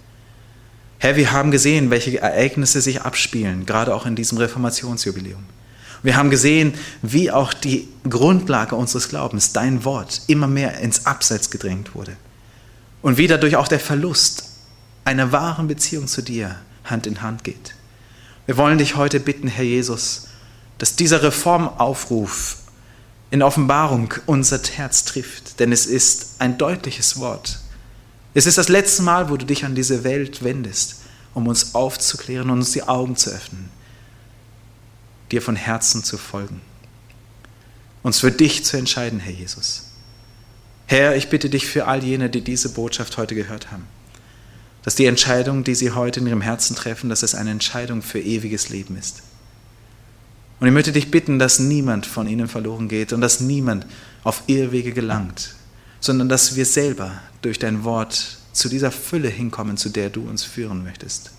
Herr, wir haben gesehen, welche Ereignisse sich abspielen, gerade auch in diesem Reformationsjubiläum. Wir haben gesehen, wie auch die Grundlage unseres Glaubens, dein Wort, immer mehr ins Abseits gedrängt wurde und wie dadurch auch der Verlust einer wahren Beziehung zu dir Hand in Hand geht. Wir wollen dich heute bitten, Herr Jesus, dass dieser Reformaufruf in Offenbarung unser Herz trifft, denn es ist ein deutliches Wort. Es ist das letzte Mal, wo du dich an diese Welt wendest, um uns aufzuklären und uns die Augen zu öffnen, dir von Herzen zu folgen, uns für dich zu entscheiden, Herr Jesus. Herr, ich bitte dich für all jene, die diese Botschaft heute gehört haben, dass die Entscheidung, die sie heute in ihrem Herzen treffen, dass es eine Entscheidung für ewiges Leben ist. Und ich möchte dich bitten, dass niemand von ihnen verloren geht und dass niemand auf Irrwege gelangt, sondern dass wir selber durch dein Wort zu dieser Fülle hinkommen, zu der du uns führen möchtest.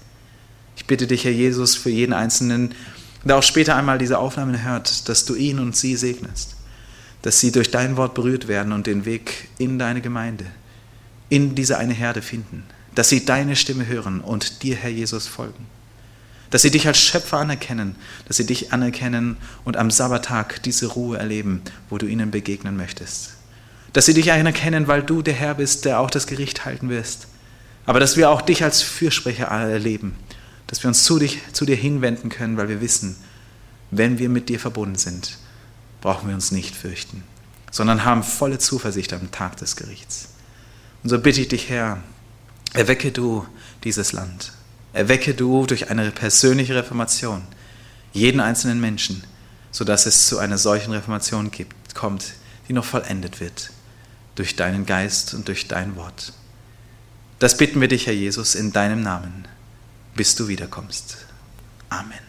Ich bitte dich, Herr Jesus, für jeden Einzelnen, der auch später einmal diese Aufnahmen hört, dass du ihn und sie segnest dass sie durch dein Wort berührt werden und den Weg in deine Gemeinde, in diese eine Herde finden, dass sie deine Stimme hören und dir, Herr Jesus, folgen. Dass sie dich als Schöpfer anerkennen, dass sie dich anerkennen und am Sabbattag diese Ruhe erleben, wo du ihnen begegnen möchtest. Dass sie dich anerkennen, weil du der Herr bist, der auch das Gericht halten wirst. Aber dass wir auch dich als Fürsprecher erleben, dass wir uns zu, dich, zu dir hinwenden können, weil wir wissen, wenn wir mit dir verbunden sind, brauchen wir uns nicht fürchten, sondern haben volle Zuversicht am Tag des Gerichts. Und so bitte ich dich, Herr, erwecke du dieses Land. Erwecke du durch eine persönliche Reformation jeden einzelnen Menschen, sodass es zu einer solchen Reformation gibt, kommt, die noch vollendet wird durch deinen Geist und durch dein Wort. Das bitten wir dich, Herr Jesus, in deinem Namen, bis du wiederkommst. Amen.